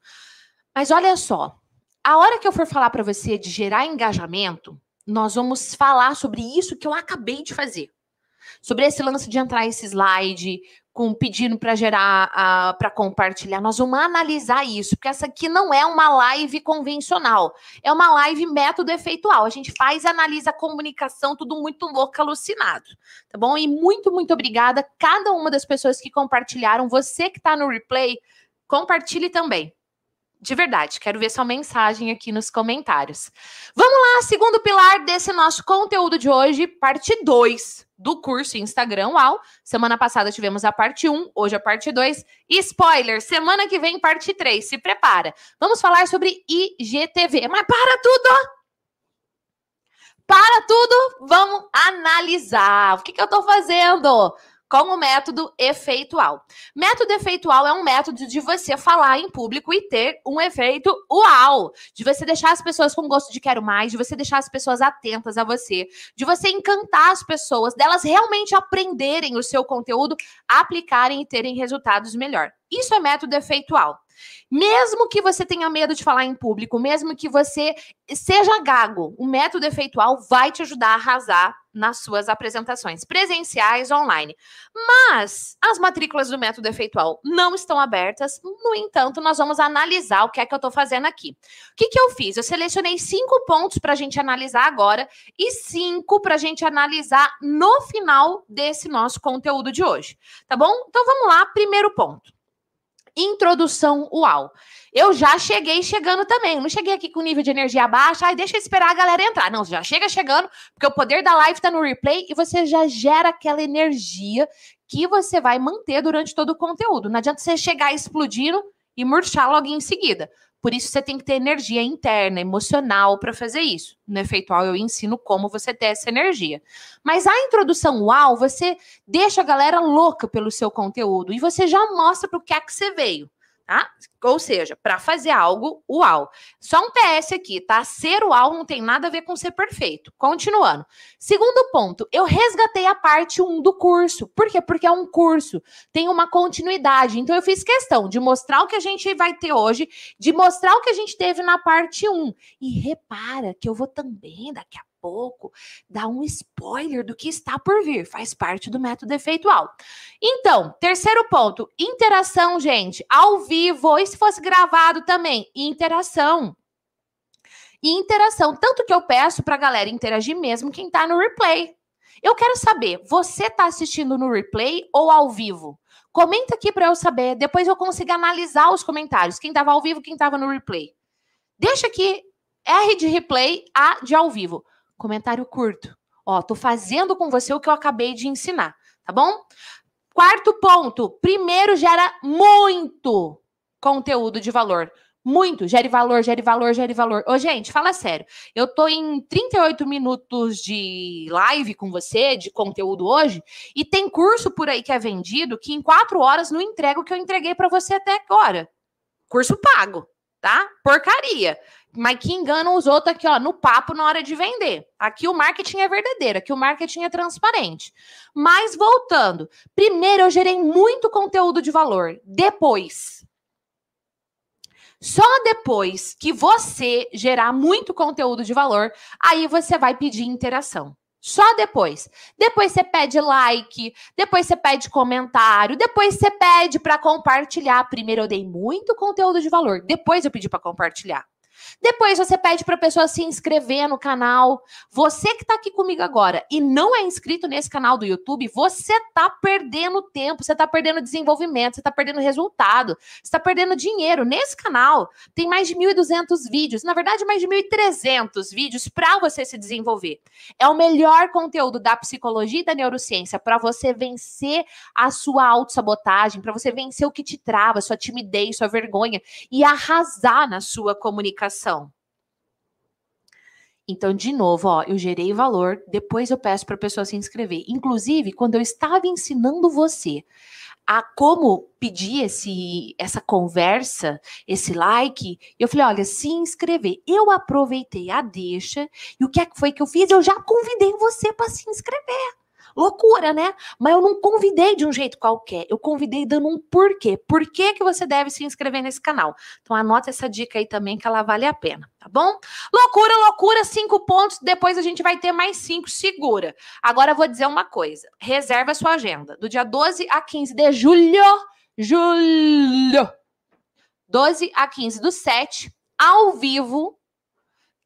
Mas olha só, a hora que eu for falar para você de gerar engajamento, nós vamos falar sobre isso que eu acabei de fazer. Sobre esse lance de entrar esse slide, com pedindo para gerar, uh, para compartilhar. Nós vamos analisar isso, porque essa aqui não é uma live convencional, é uma live método efeitual. A gente faz analisa a comunicação, tudo muito louco, alucinado, tá bom? E muito, muito obrigada cada uma das pessoas que compartilharam. Você que está no replay, compartilhe também. De verdade, quero ver sua mensagem aqui nos comentários. Vamos lá, segundo pilar desse nosso conteúdo de hoje, parte 2 do curso Instagram UAU. Semana passada tivemos a parte 1, hoje a parte 2. E spoiler, semana que vem parte 3, se prepara. Vamos falar sobre IGTV. Mas para tudo! Para tudo, vamos analisar. O que, que eu estou fazendo? Com o método efeitual. Método efeitual é um método de você falar em público e ter um efeito uau, de você deixar as pessoas com gosto de quero mais, de você deixar as pessoas atentas a você, de você encantar as pessoas, delas realmente aprenderem o seu conteúdo, aplicarem e terem resultados melhor. Isso é método efeitual. Mesmo que você tenha medo de falar em público, mesmo que você seja gago, o método efeitual vai te ajudar a arrasar nas suas apresentações presenciais online. Mas as matrículas do método efeitual não estão abertas. No entanto, nós vamos analisar o que é que eu estou fazendo aqui. O que, que eu fiz? Eu selecionei cinco pontos para a gente analisar agora e cinco para a gente analisar no final desse nosso conteúdo de hoje. Tá bom? Então vamos lá, primeiro ponto. Introdução UAU. Eu já cheguei chegando também. Não cheguei aqui com nível de energia baixo. Ai, deixa eu esperar a galera entrar. Não, já chega chegando, porque o poder da live está no replay e você já gera aquela energia que você vai manter durante todo o conteúdo. Não adianta você chegar explodindo e murchar logo em seguida. Por isso você tem que ter energia interna, emocional para fazer isso. No efeitual eu ensino como você ter essa energia. Mas a introdução UAU, você deixa a galera louca pelo seu conteúdo e você já mostra para o que é que você veio tá? Ou seja, para fazer algo uau. Só um PS aqui, tá? Ser uau não tem nada a ver com ser perfeito. Continuando. Segundo ponto, eu resgatei a parte 1 do curso. Por quê? Porque é um curso, tem uma continuidade. Então eu fiz questão de mostrar o que a gente vai ter hoje, de mostrar o que a gente teve na parte 1. E repara que eu vou também daqui a pouco dar um spoiler do que está por vir, faz parte do método efeitual. Então, terceiro ponto, interação, gente, ao vivo, e se fosse gravado também, interação. interação, tanto que eu peço para a galera interagir mesmo quem está no replay. Eu quero saber, você está assistindo no replay ou ao vivo? Comenta aqui para eu saber, depois eu consigo analisar os comentários, quem estava ao vivo, quem estava no replay. Deixa aqui R de replay, A de ao vivo. Comentário curto. Ó, tô fazendo com você o que eu acabei de ensinar, tá bom? Quarto ponto. Primeiro gera muito conteúdo de valor. Muito. Gere valor, gere valor, gere valor. Ô, gente, fala sério. Eu tô em 38 minutos de live com você, de conteúdo hoje, e tem curso por aí que é vendido que em quatro horas não entrega o que eu entreguei para você até agora. Curso pago, tá? Porcaria mas que enganam os outros aqui, ó, no papo na hora de vender. Aqui o marketing é verdadeiro, aqui o marketing é transparente. Mas voltando, primeiro eu gerei muito conteúdo de valor. Depois, só depois que você gerar muito conteúdo de valor, aí você vai pedir interação. Só depois. Depois você pede like, depois você pede comentário, depois você pede para compartilhar. Primeiro eu dei muito conteúdo de valor, depois eu pedi para compartilhar. Depois você pede para a pessoa se inscrever no canal. Você que está aqui comigo agora e não é inscrito nesse canal do YouTube, você está perdendo tempo, você está perdendo desenvolvimento, você está perdendo resultado, você está perdendo dinheiro. Nesse canal tem mais de 1.200 vídeos, na verdade mais de 1.300 vídeos para você se desenvolver. É o melhor conteúdo da psicologia e da neurociência para você vencer a sua autossabotagem, para você vencer o que te trava, sua timidez, sua vergonha e arrasar na sua comunicação então, de novo, ó, eu gerei valor, depois eu peço para a pessoa se inscrever. Inclusive, quando eu estava ensinando você a como pedir esse, essa conversa, esse like, eu falei, olha, se inscrever. Eu aproveitei a deixa e o que, é que foi que eu fiz? Eu já convidei você para se inscrever. Loucura, né? Mas eu não convidei de um jeito qualquer. Eu convidei dando um porquê. Por que, que você deve se inscrever nesse canal? Então anota essa dica aí também que ela vale a pena, tá bom? Loucura, loucura, cinco pontos. Depois a gente vai ter mais cinco, segura. Agora eu vou dizer uma coisa. Reserva a sua agenda. Do dia 12 a 15 de julho. Julho. 12 a 15 do 7, ao vivo,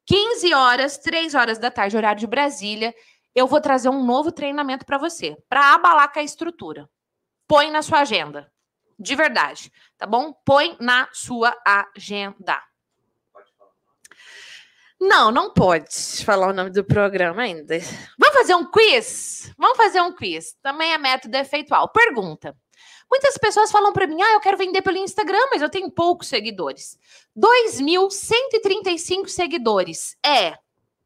15 horas, 3 horas da tarde, horário de Brasília eu vou trazer um novo treinamento para você, para abalar com a estrutura. Põe na sua agenda. De verdade, tá bom? Põe na sua agenda. Não, não pode falar o nome do programa ainda. Vamos fazer um quiz? Vamos fazer um quiz. Também é método efeitual. Pergunta. Muitas pessoas falam para mim: ah, eu quero vender pelo Instagram, mas eu tenho poucos seguidores. 2.135 seguidores. É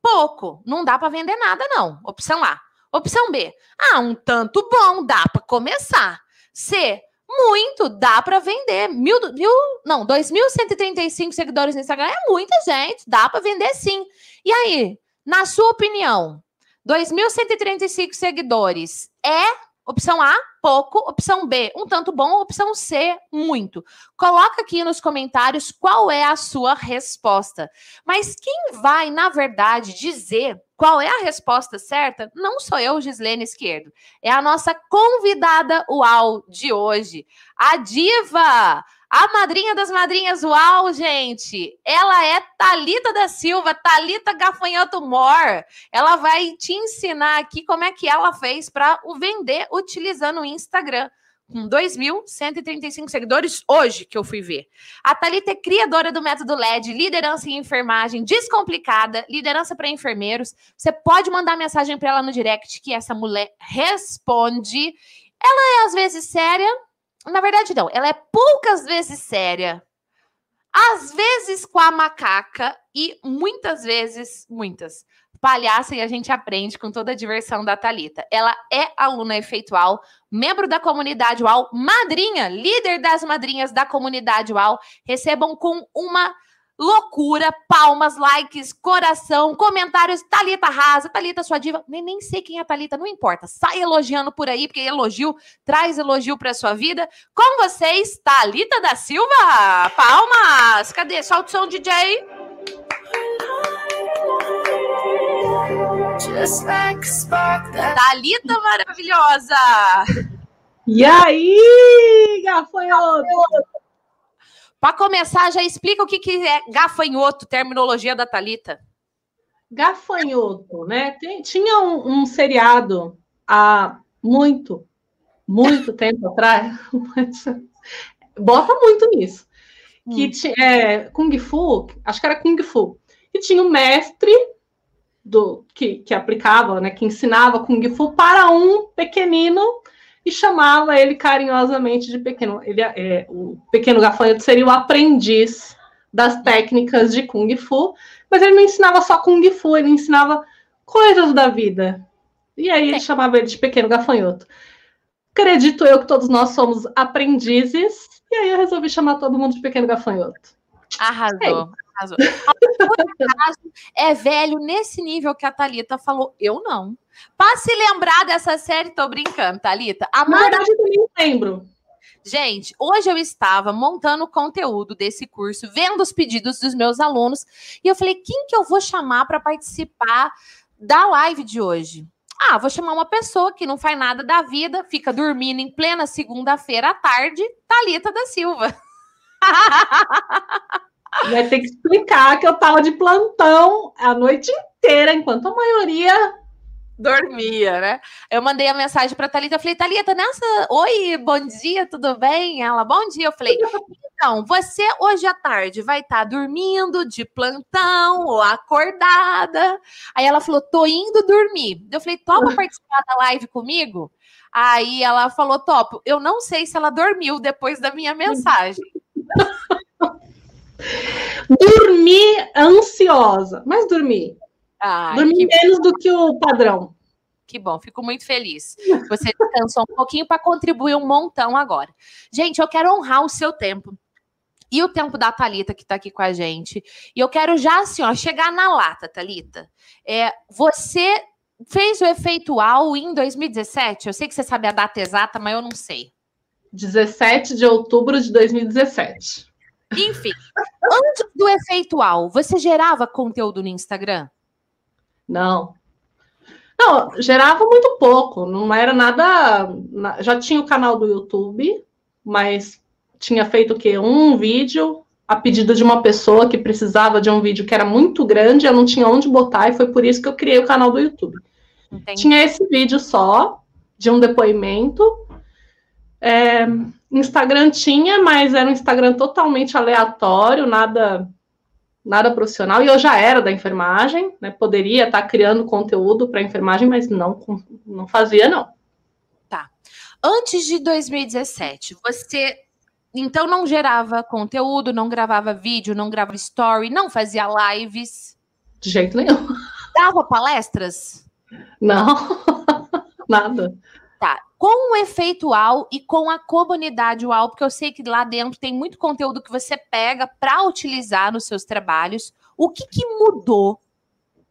pouco, não dá para vender nada, não. Opção A. Opção B. Ah, um tanto bom, dá para começar. C. Muito, dá para vender. Mil, mil, não, 2.135 seguidores no Instagram é muita gente, dá para vender sim. E aí, na sua opinião, 2.135 seguidores é Opção A, pouco. Opção B, um tanto bom. Opção C, muito. Coloca aqui nos comentários qual é a sua resposta. Mas quem vai, na verdade, dizer qual é a resposta certa não sou eu, Gislene Esquerdo. É a nossa convidada UAU de hoje, a diva, a madrinha das madrinhas, uau, gente! Ela é Talita da Silva, Talita Gafanhoto Mor. Ela vai te ensinar aqui como é que ela fez para o vender utilizando o Instagram. Com 2.135 seguidores hoje que eu fui ver. A Thalita é criadora do método LED, liderança em enfermagem, descomplicada, liderança para enfermeiros. Você pode mandar mensagem para ela no direct que essa mulher responde. Ela é às vezes séria, na verdade, não. Ela é poucas vezes séria. Às vezes com a macaca e muitas vezes, muitas, palhaça e a gente aprende com toda a diversão da Talita. Ela é aluna efeitual, membro da comunidade UAU, madrinha, líder das madrinhas da comunidade UAU. Recebam com uma loucura, palmas, likes, coração, comentários, Talita rasa, Talita sua diva, nem, nem sei quem é a Talita, não importa, sai elogiando por aí, porque elogio traz elogio para sua vida. Com vocês, Talita da Silva, palmas, cadê? Solta o som, DJ. Talita maravilhosa! E aí, gafanhoto? Para começar, já explica o que, que é gafanhoto, terminologia da Talita. Gafanhoto, né? Tem, tinha um, um, seriado há muito, muito tempo atrás, bota muito nisso, que hum. é Kung Fu, acho que era Kung Fu, e tinha um mestre do que, que aplicava, né, que ensinava Kung Fu para um pequenino e chamava ele carinhosamente de pequeno. Ele, é, o pequeno gafanhoto seria o aprendiz das técnicas de Kung Fu, mas ele não ensinava só Kung Fu, ele ensinava coisas da vida. E aí ele é. chamava ele de pequeno gafanhoto. Acredito eu que todos nós somos aprendizes, e aí eu resolvi chamar todo mundo de pequeno gafanhoto. Arrasou. É arrasou. é velho nesse nível que a Thalita falou, eu não. Para se lembrar dessa série, tô brincando, Thalita. A Na verdade, eu nem lembro. Gente, hoje eu estava montando o conteúdo desse curso, vendo os pedidos dos meus alunos, e eu falei, quem que eu vou chamar para participar da live de hoje? Ah, vou chamar uma pessoa que não faz nada da vida, fica dormindo em plena segunda-feira à tarde, Talita da Silva. Vai ter que explicar que eu tava de plantão a noite inteira, enquanto a maioria dormia, né? Eu mandei a mensagem para Talita, falei: "Talita, nessa, oi, bom dia, tudo bem?" Ela: "Bom dia". Eu falei: "Então, você hoje à tarde vai estar tá dormindo de plantão ou acordada?" Aí ela falou: "Tô indo dormir". Eu falei: "Topa participar da live comigo?" Aí ela falou: "Topo". Eu não sei se ela dormiu depois da minha mensagem. dormir ansiosa, mas dormir Ai, Dormi menos do que o padrão. Que bom, fico muito feliz. Você descansou um pouquinho para contribuir um montão agora. Gente, eu quero honrar o seu tempo. E o tempo da Talita que está aqui com a gente. E eu quero já assim, ó, chegar na lata, Talita. É, você fez o efeitual em 2017? Eu sei que você sabe a data exata, mas eu não sei. 17 de outubro de 2017. Enfim, antes do efeitual, você gerava conteúdo no Instagram? Não. Não, gerava muito pouco, não era nada. Já tinha o canal do YouTube, mas tinha feito o quê? Um vídeo a pedido de uma pessoa que precisava de um vídeo que era muito grande, eu não tinha onde botar, e foi por isso que eu criei o canal do YouTube. Entendi. Tinha esse vídeo só, de um depoimento. É, Instagram tinha, mas era um Instagram totalmente aleatório, nada nada profissional, e eu já era da enfermagem, né? Poderia estar criando conteúdo para enfermagem, mas não, não fazia, não. Tá. Antes de 2017, você então não gerava conteúdo, não gravava vídeo, não gravava story, não fazia lives? De jeito nenhum. Dava palestras? Não, nada. Com o efeito UAU e com a comunidade UAU, porque eu sei que lá dentro tem muito conteúdo que você pega para utilizar nos seus trabalhos. O que, que mudou,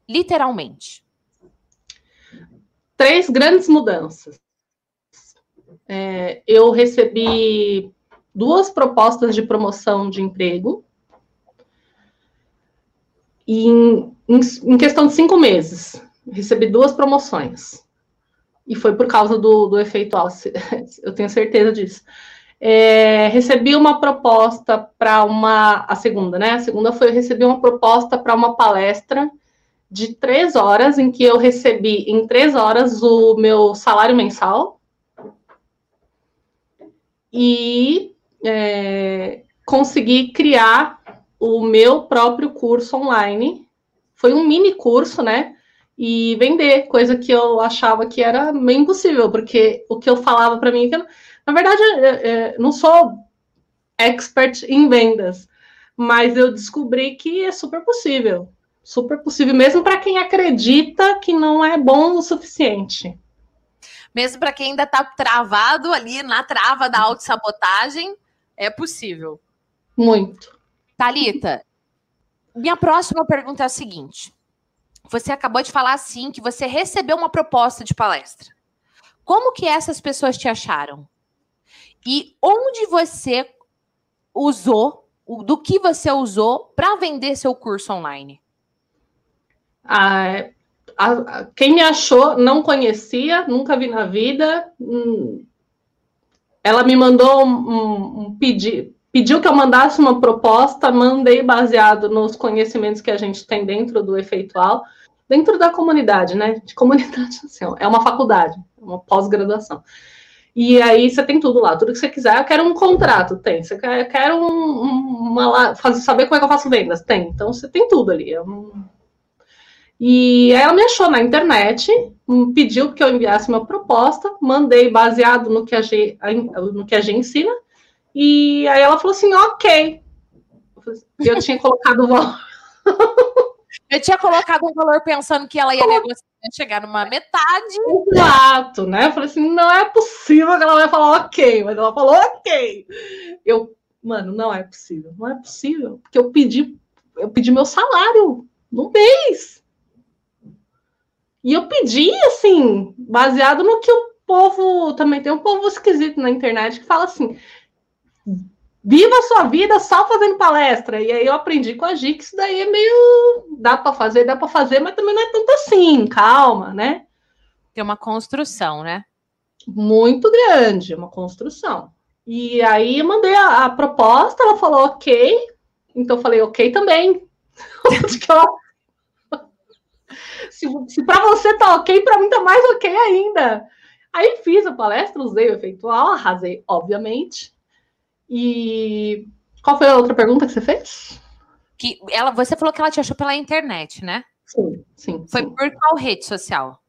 literalmente? Três grandes mudanças. É, eu recebi duas propostas de promoção de emprego em, em, em questão de cinco meses. Recebi duas promoções. E foi por causa do, do efeito Alce, eu tenho certeza disso. É, recebi uma proposta para uma. A segunda, né? A segunda foi eu recebi uma proposta para uma palestra de três horas, em que eu recebi em três horas o meu salário mensal. E é, consegui criar o meu próprio curso online. Foi um mini curso, né? E vender, coisa que eu achava que era meio impossível, porque o que eu falava para mim, que eu, na verdade, é, é, não sou expert em vendas, mas eu descobri que é super possível, super possível, mesmo para quem acredita que não é bom o suficiente. Mesmo para quem ainda está travado ali na trava da autossabotagem, é possível. Muito. Talita, minha próxima pergunta é a seguinte: você acabou de falar assim que você recebeu uma proposta de palestra. Como que essas pessoas te acharam? E onde você usou, do que você usou para vender seu curso online? Ah, a, a, quem me achou não conhecia, nunca vi na vida. Hum, ela me mandou um, um, um pedido, pediu que eu mandasse uma proposta, mandei baseado nos conhecimentos que a gente tem dentro do efeitual, dentro da comunidade, né? De comunidade, assim, é uma faculdade, uma pós-graduação. E aí você tem tudo lá, tudo que você quiser. Eu quero um contrato, tem. Você quer, eu quero um, uma, fazer, saber como é que eu faço vendas, tem. Então você tem tudo ali. É e aí ela me achou na internet, pediu que eu enviasse uma proposta, mandei baseado no que a G, no que a G ensina, e aí ela falou assim, ok. Eu tinha colocado o valor. Eu tinha colocado um valor pensando que ela ia negociar, chegar numa metade. Exato, né? Eu falei assim, não é possível que ela vai falar ok, mas ela falou ok. Eu, mano, não é possível, não é possível, porque eu pedi, eu pedi meu salário no mês. E eu pedi, assim, baseado no que o povo também tem um povo esquisito na internet que fala assim: viva a sua vida só fazendo palestra. E aí eu aprendi com a Gi que isso daí é meio. dá para fazer, dá para fazer, mas também não é tanto assim, calma, né? Tem uma construção, né? Muito grande, uma construção. E aí eu mandei a, a proposta, ela falou ok, então eu falei ok também. se, se para você tá ok, para mim tá mais ok ainda. Aí fiz a palestra, usei o efeitual, arrasei, obviamente. E qual foi a outra pergunta que você fez? Que ela, você falou que ela te achou pela internet, né? Sim, sim. Foi sim. por qual rede social?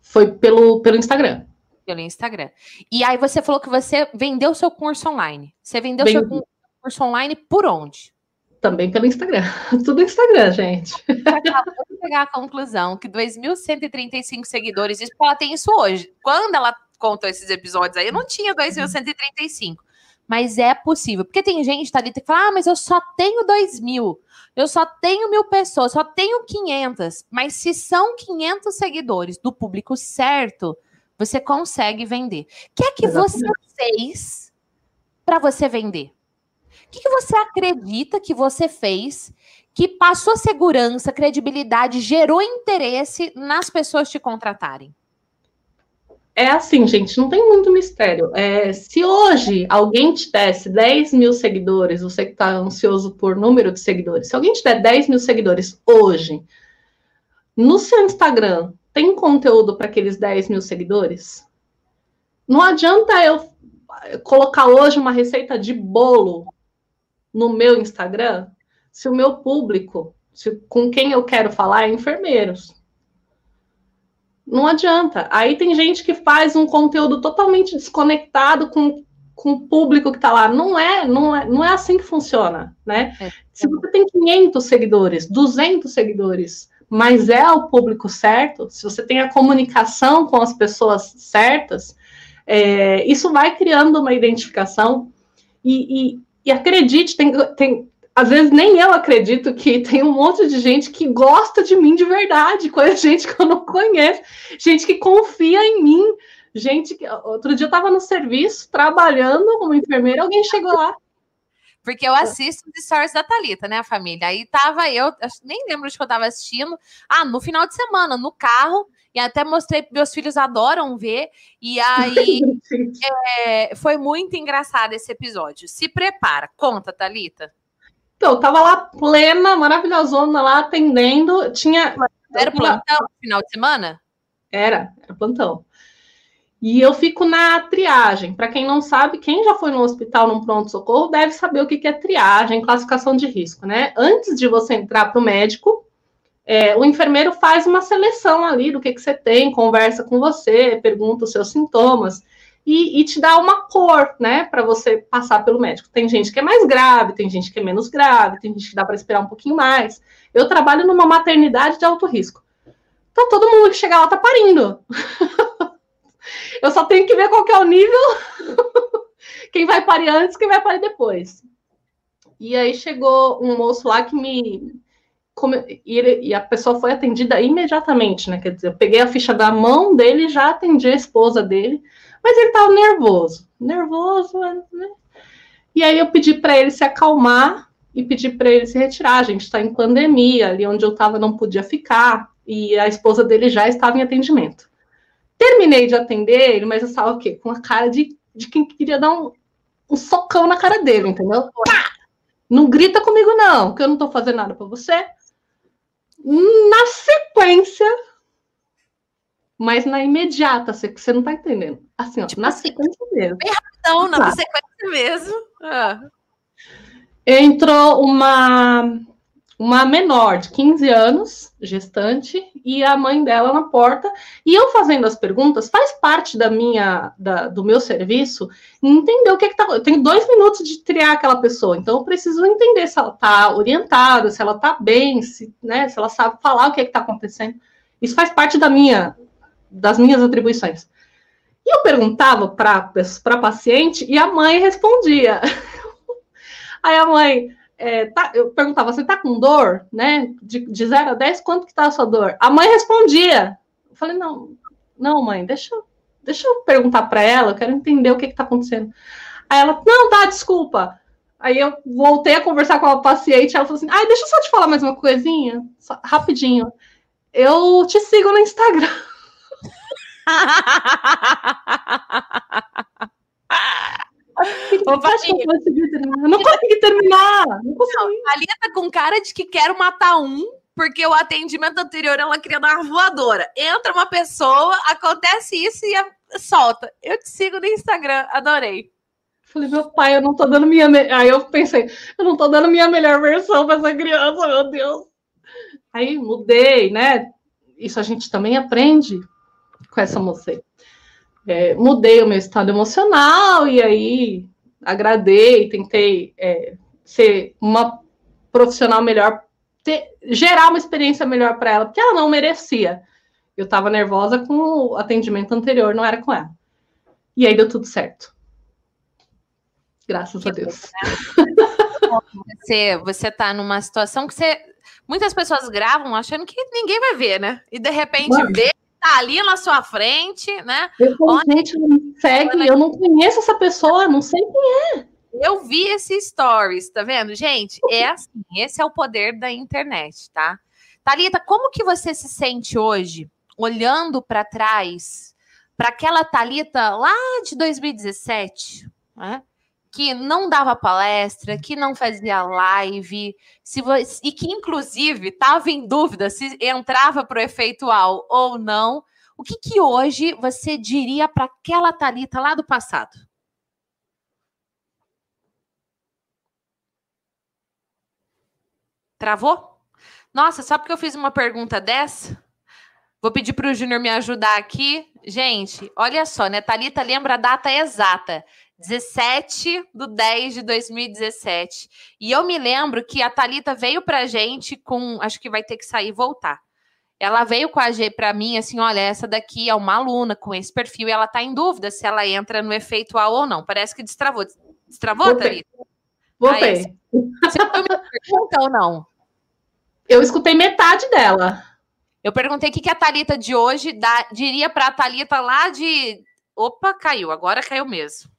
Foi pelo, pelo Instagram. Pelo Instagram. E aí você falou que você vendeu seu curso online. Você vendeu Vendi. seu curso online por onde? Também pelo Instagram. Tudo Instagram, gente. Acabou de pegar a conclusão que 2.135 seguidores, isso ela tem isso hoje. Quando ela contou esses episódios aí, eu não tinha 2.135. Mas é possível. Porque tem gente, Thalita, que fala, ah, mas eu só tenho 2 mil. Eu só tenho mil pessoas, só tenho 500. Mas se são 500 seguidores do público certo, você consegue vender. O que é que você Exatamente. fez para você vender? O que, que você acredita que você fez que passou segurança, credibilidade, gerou interesse nas pessoas te contratarem? É assim, gente, não tem muito mistério. É, se hoje alguém te desse 10 mil seguidores, você que está ansioso por número de seguidores, se alguém te der 10 mil seguidores hoje, no seu Instagram, tem conteúdo para aqueles 10 mil seguidores? Não adianta eu colocar hoje uma receita de bolo no meu Instagram se o meu público, se, com quem eu quero falar, é enfermeiros. Não adianta. Aí tem gente que faz um conteúdo totalmente desconectado com, com o público que está lá. Não é, não é, não é assim que funciona, né? É. Se você tem 500 seguidores, 200 seguidores, mas é o público certo, se você tem a comunicação com as pessoas certas, é, isso vai criando uma identificação. E, e, e acredite, tem, tem, às vezes nem eu acredito que tem um monte de gente que gosta de mim de verdade, coisa gente que eu não conheço, gente que confia em mim, gente que outro dia eu estava no serviço trabalhando como enfermeira, alguém chegou lá. Porque eu assisto os stories da Thalita, né, família? Aí tava eu, nem lembro de que eu tava assistindo. Ah, no final de semana, no carro, e até mostrei meus filhos adoram ver. E aí é, foi muito engraçado esse episódio. Se prepara, conta, Thalita. Então, eu tava lá plena, maravilhosona lá atendendo. Tinha. Era plantão no final de semana? Era, era plantão. E eu fico na triagem. Para quem não sabe, quem já foi no hospital num pronto-socorro deve saber o que é triagem, classificação de risco, né? Antes de você entrar para o médico, é, o enfermeiro faz uma seleção ali do que, que você tem, conversa com você, pergunta os seus sintomas e, e te dá uma cor, né, para você passar pelo médico. Tem gente que é mais grave, tem gente que é menos grave, tem gente que dá para esperar um pouquinho mais. Eu trabalho numa maternidade de alto risco. Então todo mundo que chega lá tá parindo. Eu só tenho que ver qual que é o nível, quem vai parir antes, quem vai parir depois. E aí chegou um moço lá que me. E, ele, e, a pessoa foi atendida imediatamente, né? Quer dizer, eu peguei a ficha da mão dele e já atendi a esposa dele, mas ele tava nervoso. Nervoso, né? E aí eu pedi para ele se acalmar e pedi para ele se retirar. A gente está em pandemia, ali onde eu estava não podia ficar, e a esposa dele já estava em atendimento. Terminei de atender ele, mas eu estava o quê? Com a cara de, de quem queria dar um, um socão na cara dele, entendeu? Pá! Não grita comigo, não, que eu não estou fazendo nada para você. Na sequência, mas na imediata, você, não está entendendo. Assim, ó, tipo na assim, sequência mesmo. Bem rapidão, na tá. sequência mesmo. Ah. Entrou uma uma menor de 15 anos, gestante, e a mãe dela na porta. E eu fazendo as perguntas, faz parte da minha, da, do meu serviço, entender o que, é que tá. Eu tenho dois minutos de triar aquela pessoa, então eu preciso entender se ela está orientada, se ela está bem, se, né, se ela sabe falar o que é está acontecendo. Isso faz parte da minha, das minhas atribuições. E eu perguntava para a paciente e a mãe respondia. Aí a mãe, é, tá, eu perguntava, você tá com dor, né? De, de 0 a 10, quanto que tá a sua dor? A mãe respondia. Eu falei, não, não, mãe, deixa, deixa eu perguntar para ela, eu quero entender o que que tá acontecendo. Aí ela, não, tá, desculpa. Aí eu voltei a conversar com a paciente, ela falou assim, ai, deixa eu só te falar mais uma coisinha, só, rapidinho. Eu te sigo no Instagram. Ô, Padilha. Eu não consegui terminar. Não consegui. A Lia tá com cara de que quer matar um, porque o atendimento anterior ela queria dar uma voadora. Entra uma pessoa, acontece isso e a- solta. Eu te sigo no Instagram, adorei. Falei, meu pai, eu não tô dando minha. me- Aí eu pensei, eu não tô dando minha melhor versão pra essa criança, meu Deus. Aí mudei, né? Isso a gente também aprende com essa moça. É, mudei o meu estado emocional e aí agradei, tentei é, ser uma profissional melhor, ter- gerar uma experiência melhor para ela, porque ela não merecia. Eu estava nervosa com o atendimento anterior, não era com ela. E aí deu tudo certo. Graças a Deus. Você, você tá numa situação que você. Muitas pessoas gravam achando que ninguém vai ver, né? E de repente Mano. vê, tá ali na sua frente, né? Eu falo, gente, não segue, eu não conheço essa pessoa, não sei quem Eu vi esse stories, tá vendo? Gente, é assim, esse é o poder da internet, tá? Thalita, como que você se sente hoje, olhando para trás, para aquela Thalita lá de 2017, né? Que não dava palestra, que não fazia live, se você, e que, inclusive, estava em dúvida se entrava para o efeitual ou não. O que, que hoje você diria para aquela Thalita lá do passado? Travou? Nossa, só porque eu fiz uma pergunta dessa? Vou pedir para o Júnior me ajudar aqui. Gente, olha só, né? Thalita lembra a data exata. 17 de 10 de 2017. E eu me lembro que a Thalita veio pra gente com. Acho que vai ter que sair e voltar. Ela veio com a G para mim, assim: olha, essa daqui é uma aluna com esse perfil e ela tá em dúvida se ela entra no efeitual ou não. Parece que destravou. Destravou, Voltei. Thalita? Voltei. Você ouviu minha pergunta ou não? Eu escutei metade dela. Eu perguntei o que, que a Thalita de hoje dá- diria para a Thalita lá de. Opa, caiu, agora caiu mesmo.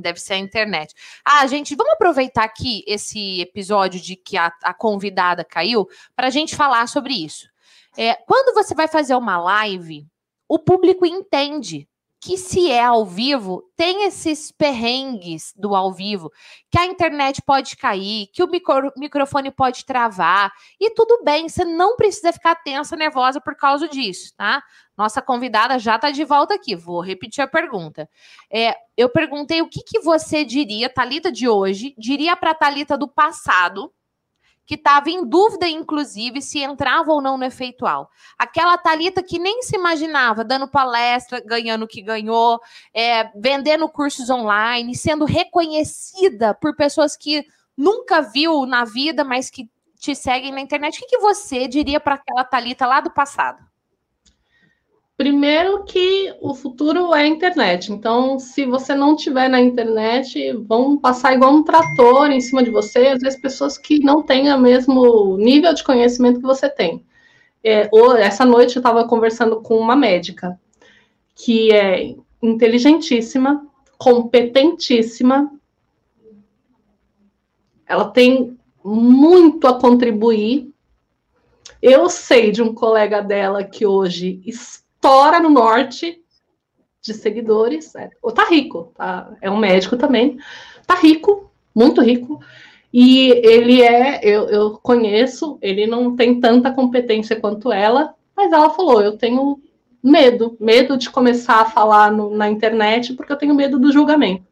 Deve ser a internet. Ah, gente, vamos aproveitar aqui esse episódio de que a, a convidada caiu para a gente falar sobre isso. É, quando você vai fazer uma live, o público entende que se é ao vivo, tem esses perrengues do ao vivo, que a internet pode cair, que o micro- microfone pode travar, e tudo bem, você não precisa ficar tensa, nervosa por causa disso, tá? Nossa convidada já está de volta aqui. Vou repetir a pergunta. É, eu perguntei o que, que você diria, Talita de hoje, diria para Talita do passado, que estava em dúvida, inclusive, se entrava ou não no efeitual. Aquela Talita que nem se imaginava dando palestra, ganhando o que ganhou, é, vendendo cursos online, sendo reconhecida por pessoas que nunca viu na vida, mas que te seguem na internet. O que, que você diria para aquela Talita lá do passado? Primeiro que o futuro é a internet. Então, se você não tiver na internet, vão passar igual um trator em cima de você, às vezes pessoas que não têm o mesmo nível de conhecimento que você tem. É, essa noite eu estava conversando com uma médica que é inteligentíssima, competentíssima. Ela tem muito a contribuir. Eu sei de um colega dela que hoje estoura no norte de seguidores. É, ou tá rico, tá? É um médico também. Tá rico, muito rico. E ele é, eu, eu conheço, ele não tem tanta competência quanto ela, mas ela falou: eu tenho medo, medo de começar a falar no- na internet, porque eu tenho medo do julgamento.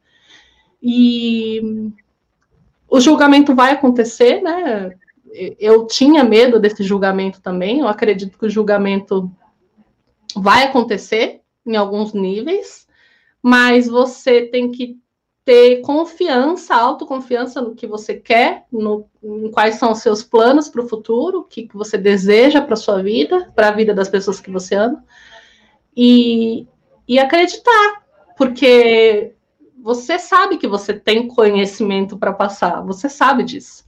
E o julgamento vai acontecer, né? Eu tinha medo desse julgamento também, eu acredito que o julgamento vai acontecer em alguns níveis, mas você tem que ter confiança, autoconfiança no que você quer, no, em quais são os seus planos para o futuro, o que, você deseja para a sua vida, para a vida das pessoas que você ama, e, e acreditar, porque você sabe que você tem conhecimento para passar, você sabe disso.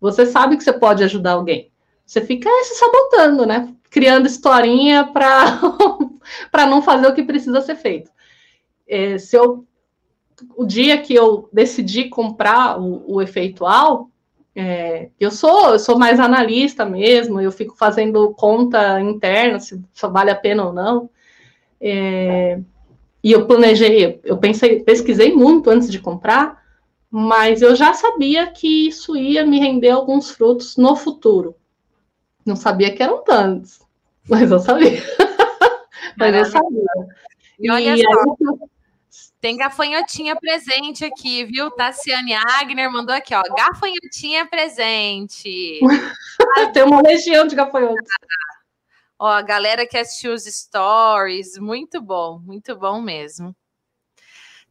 Você sabe que você pode ajudar alguém. Você fica se sabotando, né? Criando historinha para não fazer o que precisa ser feito. É, se eu, o dia que eu decidi comprar o, o efeitual, é, eu sou eu sou mais analista mesmo, eu fico fazendo conta interna se, se vale a pena ou não. É, e eu planejei, eu pensei, pesquisei muito antes de comprar, mas eu já sabia que isso ia me render alguns frutos no futuro. Não sabia que eram tantos, mas eu sabia. mas eu sabia. E olha e só, aí... tem gafanhotinha presente aqui, viu? Tassiane Agner mandou aqui, ó. Gafanhotinha presente. tem uma legião de gafanhotos. Ó, a galera que assistiu os stories, muito bom, muito bom mesmo.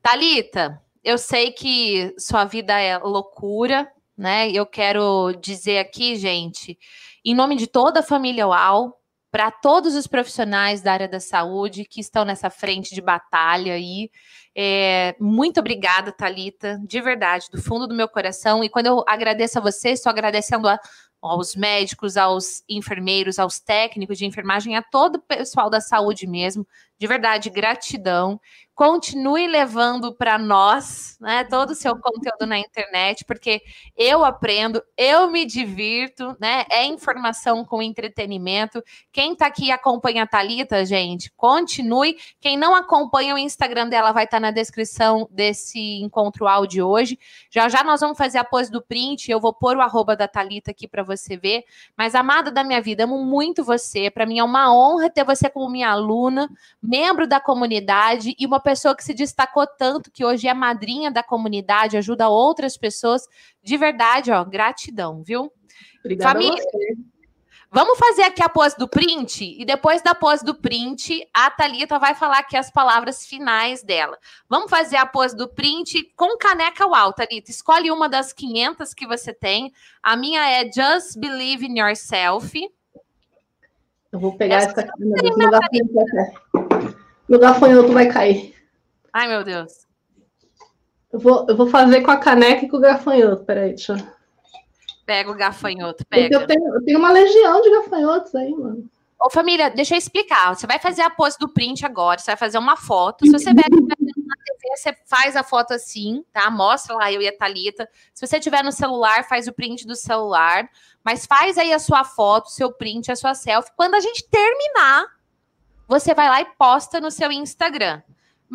Talita, eu sei que sua vida é loucura, né? Eu quero dizer aqui, gente, em nome de toda a família UAU, para todos os profissionais da área da saúde que estão nessa frente de batalha aí. É, muito obrigada, Talita, de verdade, do fundo do meu coração. E quando eu agradeço a você, estou agradecendo a aos médicos, aos enfermeiros, aos técnicos de enfermagem, a todo o pessoal da saúde mesmo. De verdade, gratidão. Continue levando para nós né, todo o seu conteúdo na internet, porque eu aprendo, eu me divirto, né? É informação com entretenimento. Quem está aqui acompanha a Thalita, gente, continue. Quem não acompanha o Instagram dela vai estar tá na descrição desse encontro áudio hoje. Já já nós vamos fazer a pose do print. Eu vou pôr o arroba da Thalita aqui para você ver. Mas, amada da minha vida, amo muito você. Para mim é uma honra ter você como minha aluna, membro da comunidade e uma pessoa que se destacou tanto, que hoje é madrinha da comunidade, ajuda outras pessoas. De verdade, ó, gratidão, viu? Obrigada Família, Vamos fazer aqui a pose do print e depois da pose do print, a Thalita vai falar aqui as palavras finais dela. Vamos fazer a pose do print com caneca uau, Thalita. Escolhe uma das 500 que você tem. A minha é Just Believe in Yourself. Eu vou pegar essa, aqui. Meu gafanhoto vai cair. Ai, meu Deus. Eu vou, eu vou fazer com a caneca e com o gafanhoto. Peraí, deixa eu. Pega o gafanhoto, pega. Eu tenho, eu tenho uma legião de gafanhotos aí, mano. Ô, família, deixa eu explicar. Você vai fazer a pose do print agora, você vai fazer uma foto. Se você ver TV, você faz a foto assim, tá? Mostra lá eu e a Thalita. Se você tiver no celular, faz o print do celular. Mas faz aí a sua foto, seu print, a sua selfie. Quando a gente terminar, você vai lá e posta no seu Instagram.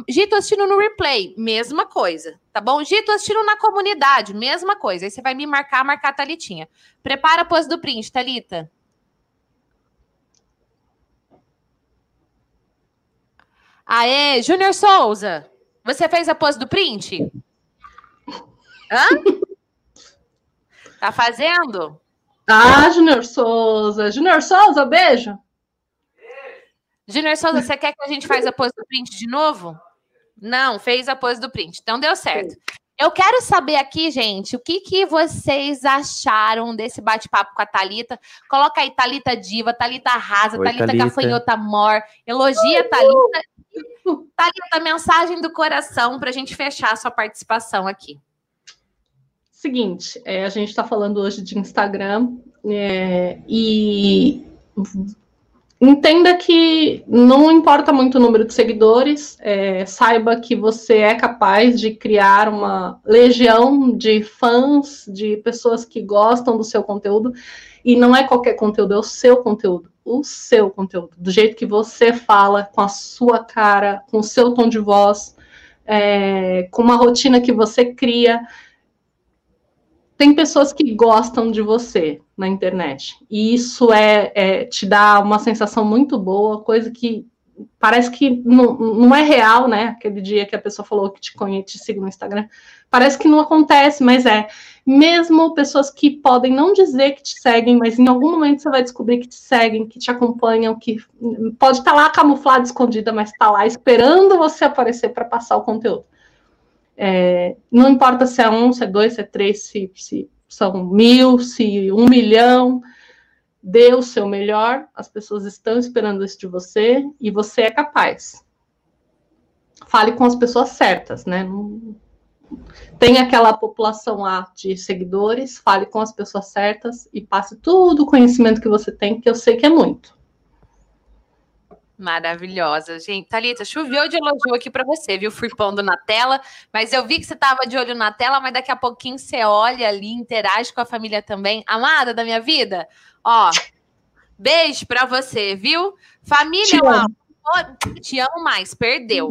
Gito assistindo no replay, mesma coisa, tá bom? Gito assistindo na comunidade, mesma coisa. Aí você vai me marcar, marcar a Thalitinha. Prepara a pose do print, Thalita. Aê, Júnior Souza, você fez a pose do print? Hã? Tá fazendo? Ah, Júnior Souza. Júnior Souza, beijo. Júnior Souza, você quer que a gente faça a pose do print de novo? Não, fez a pose do print. Então deu certo. Eu quero saber aqui, gente, o que, que vocês acharam desse bate-papo com a Talita. Coloca aí Talita Diva, Talita Rasa, Oi, Talita Gafanhota Mor. Elogia a Talita. Talita, mensagem do coração para a gente fechar a sua participação aqui. Seguinte, é, a gente está falando hoje de Instagram é, e Entenda que não importa muito o número de seguidores, é, saiba que você é capaz de criar uma legião de fãs, de pessoas que gostam do seu conteúdo, e não é qualquer conteúdo, é o seu conteúdo, o seu conteúdo, do jeito que você fala, com a sua cara, com o seu tom de voz, é, com uma rotina que você cria tem pessoas que gostam de você na internet. E isso é, é, te dá uma sensação muito boa, coisa que parece que não, não é real, né? Aquele dia que a pessoa falou que te conhece, te siga no Instagram. Parece que não acontece, mas é. Mesmo pessoas que podem não dizer que te seguem, mas em algum momento você vai descobrir que te seguem, que te acompanham, que pode estar lá camuflada, escondida, mas está lá esperando você aparecer para passar o conteúdo. É, não importa se é um, se é dois, se é três, se, se são mil, se um milhão, dê o seu melhor, as pessoas estão esperando isso de você e você é capaz. Fale com as pessoas certas, né? Tem aquela população lá de seguidores, fale com as pessoas certas e passe todo o conhecimento que você tem, que eu sei que é muito. Maravilhosa, gente. Thalita, choveu de elogio aqui para você, viu? Fui pondo na tela, mas eu vi que você estava de olho na tela, mas daqui a pouquinho você olha ali, interage com a família também. Amada da minha vida, ó, beijo para você, viu? Família, pôr, te amo mais, perdeu.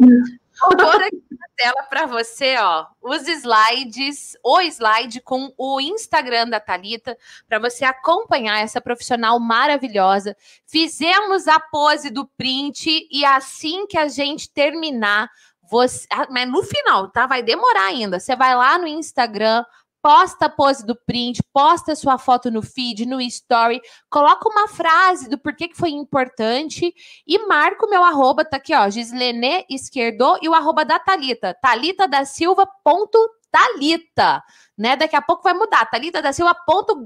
Pôr aqui na tela para você, ó, os slides, o slide com o Instagram da Talita, para você acompanhar essa profissional maravilhosa. Fizemos a pose do print e assim que a gente terminar, você, ah, mas no final, tá? Vai demorar ainda. Você vai lá no Instagram, posta a pose do print, posta sua foto no feed, no story, coloca uma frase do porquê que foi importante e marca o meu arroba, tá aqui, ó, Gislene Esquerdo e o arroba da Talita, Talita da Silva ponto Talita, né? Daqui a pouco vai mudar. Talita da Silva ponto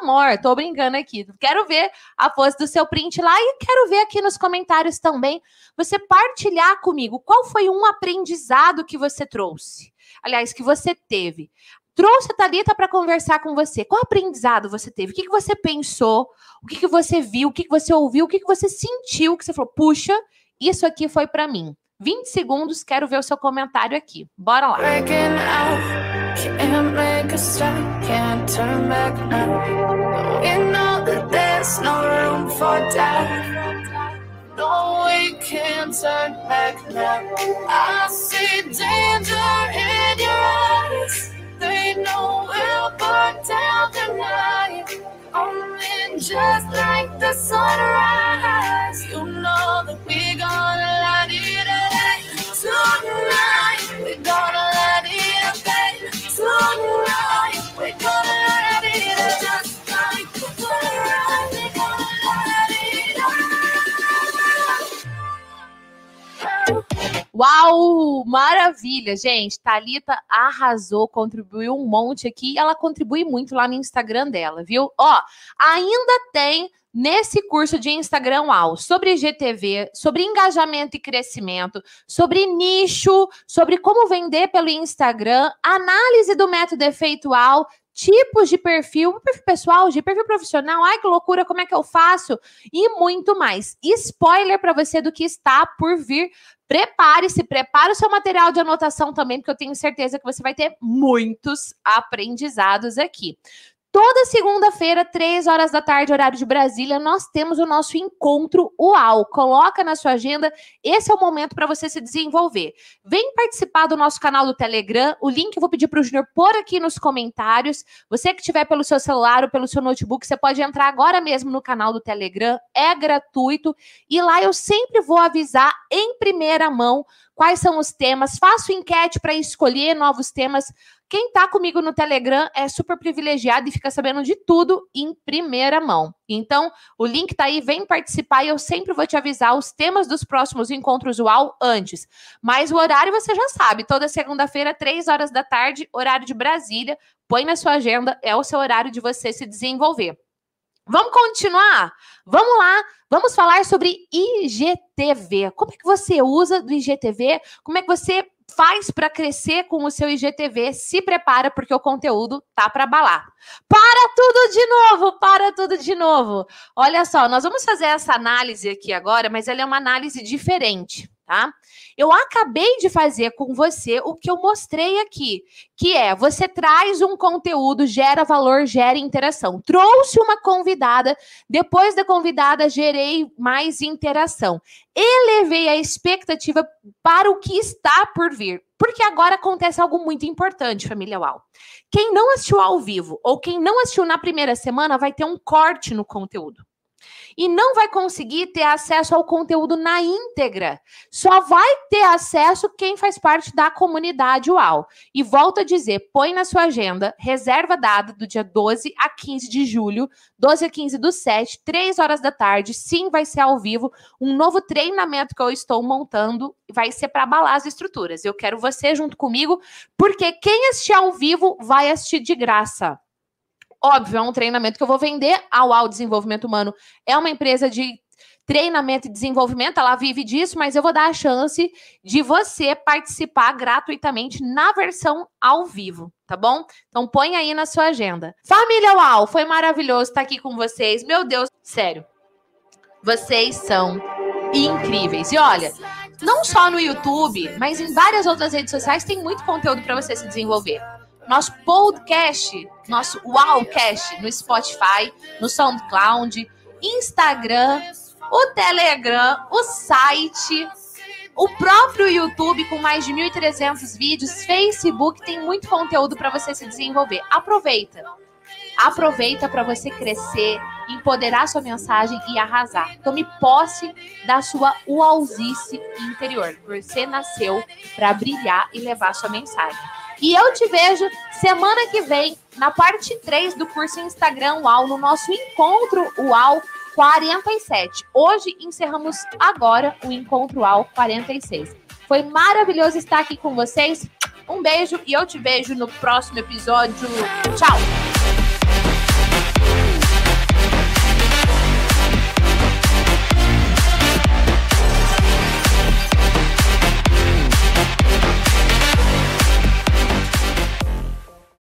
amor. Tô brincando aqui. Quero ver a pose do seu print lá e quero ver aqui nos comentários também você partilhar comigo qual foi um aprendizado que você trouxe. Aliás, que você teve trouxe a Thalita para conversar com você. Qual aprendizado você teve? O que, que você pensou? O que, que você viu? O que, que você ouviu? O que, que você sentiu? Que você falou, puxa, isso aqui foi para mim. 20 segundos, quero ver o seu comentário aqui. Bora lá. No, we can't turn back now. I see danger just like the sunrise. You know that we gonna light it up tonight. We gonna light it up tonight. We gonna light it up just like the sunrise. We gonna light it up. Uau! Maravilha, gente. Talita arrasou, contribuiu um monte aqui. Ela contribui muito lá no Instagram dela, viu? Ó, ainda tem nesse curso de Instagram UAU sobre GTV, sobre engajamento e crescimento, sobre nicho, sobre como vender pelo Instagram, análise do método efeitual, tipos de perfil, perfil pessoal, de perfil profissional, ai que loucura, como é que eu faço? E muito mais. Spoiler para você do que está por vir. Prepare-se, prepare o seu material de anotação também, porque eu tenho certeza que você vai ter muitos aprendizados aqui. Toda segunda-feira, três horas da tarde, horário de Brasília, nós temos o nosso encontro UAU. Coloca na sua agenda, esse é o momento para você se desenvolver. Vem participar do nosso canal do Telegram. O link eu vou pedir para o Júnior pôr aqui nos comentários. Você que estiver pelo seu celular ou pelo seu notebook, você pode entrar agora mesmo no canal do Telegram. É gratuito e lá eu sempre vou avisar em primeira mão quais são os temas. Faço enquete para escolher novos temas quem tá comigo no Telegram é super privilegiado e fica sabendo de tudo em primeira mão. Então, o link tá aí, vem participar e eu sempre vou te avisar os temas dos próximos encontros UAU antes. Mas o horário você já sabe, toda segunda-feira, três horas da tarde, horário de Brasília. Põe na sua agenda, é o seu horário de você se desenvolver. Vamos continuar? Vamos lá, vamos falar sobre IGTV. Como é que você usa do IGTV? Como é que você faz para crescer com o seu IGTV, se prepara porque o conteúdo tá para balar. Para tudo de novo, para tudo de novo. Olha só, nós vamos fazer essa análise aqui agora, mas ela é uma análise diferente tá? Eu acabei de fazer com você o que eu mostrei aqui, que é você traz um conteúdo, gera valor, gera interação. Trouxe uma convidada, depois da convidada gerei mais interação. Elevei a expectativa para o que está por vir. Porque agora acontece algo muito importante, família UAU. Quem não assistiu ao vivo ou quem não assistiu na primeira semana vai ter um corte no conteúdo e não vai conseguir ter acesso ao conteúdo na íntegra. Só vai ter acesso quem faz parte da comunidade UAU. E volto a dizer, põe na sua agenda, reserva dada do dia 12 a 15 de julho, 12 a 15 do 7, 3 horas da tarde. Sim, vai ser ao vivo, um novo treinamento que eu estou montando, vai ser para abalar as estruturas. Eu quero você junto comigo, porque quem assistir ao vivo vai assistir de graça. Óbvio, é um treinamento que eu vou vender. A UAU Desenvolvimento Humano é uma empresa de treinamento e desenvolvimento, ela vive disso, mas eu vou dar a chance de você participar gratuitamente na versão ao vivo, tá bom? Então põe aí na sua agenda. Família UAU, foi maravilhoso estar aqui com vocês. Meu Deus, sério. Vocês são incríveis. E olha, não só no YouTube, mas em várias outras redes sociais tem muito conteúdo para você se desenvolver nosso podcast, nosso Wowcast no Spotify, no SoundCloud, Instagram, o Telegram, o site, o próprio YouTube com mais de 1.300 vídeos, Facebook tem muito conteúdo para você se desenvolver. Aproveita. Aproveita para você crescer, empoderar sua mensagem e arrasar. Tome posse da sua uauzice interior. Você nasceu para brilhar e levar sua mensagem. E eu te vejo semana que vem na parte 3 do curso Instagram UAU, no nosso encontro UAU 47. Hoje encerramos agora o encontro UAU 46. Foi maravilhoso estar aqui com vocês. Um beijo e eu te vejo no próximo episódio. Tchau!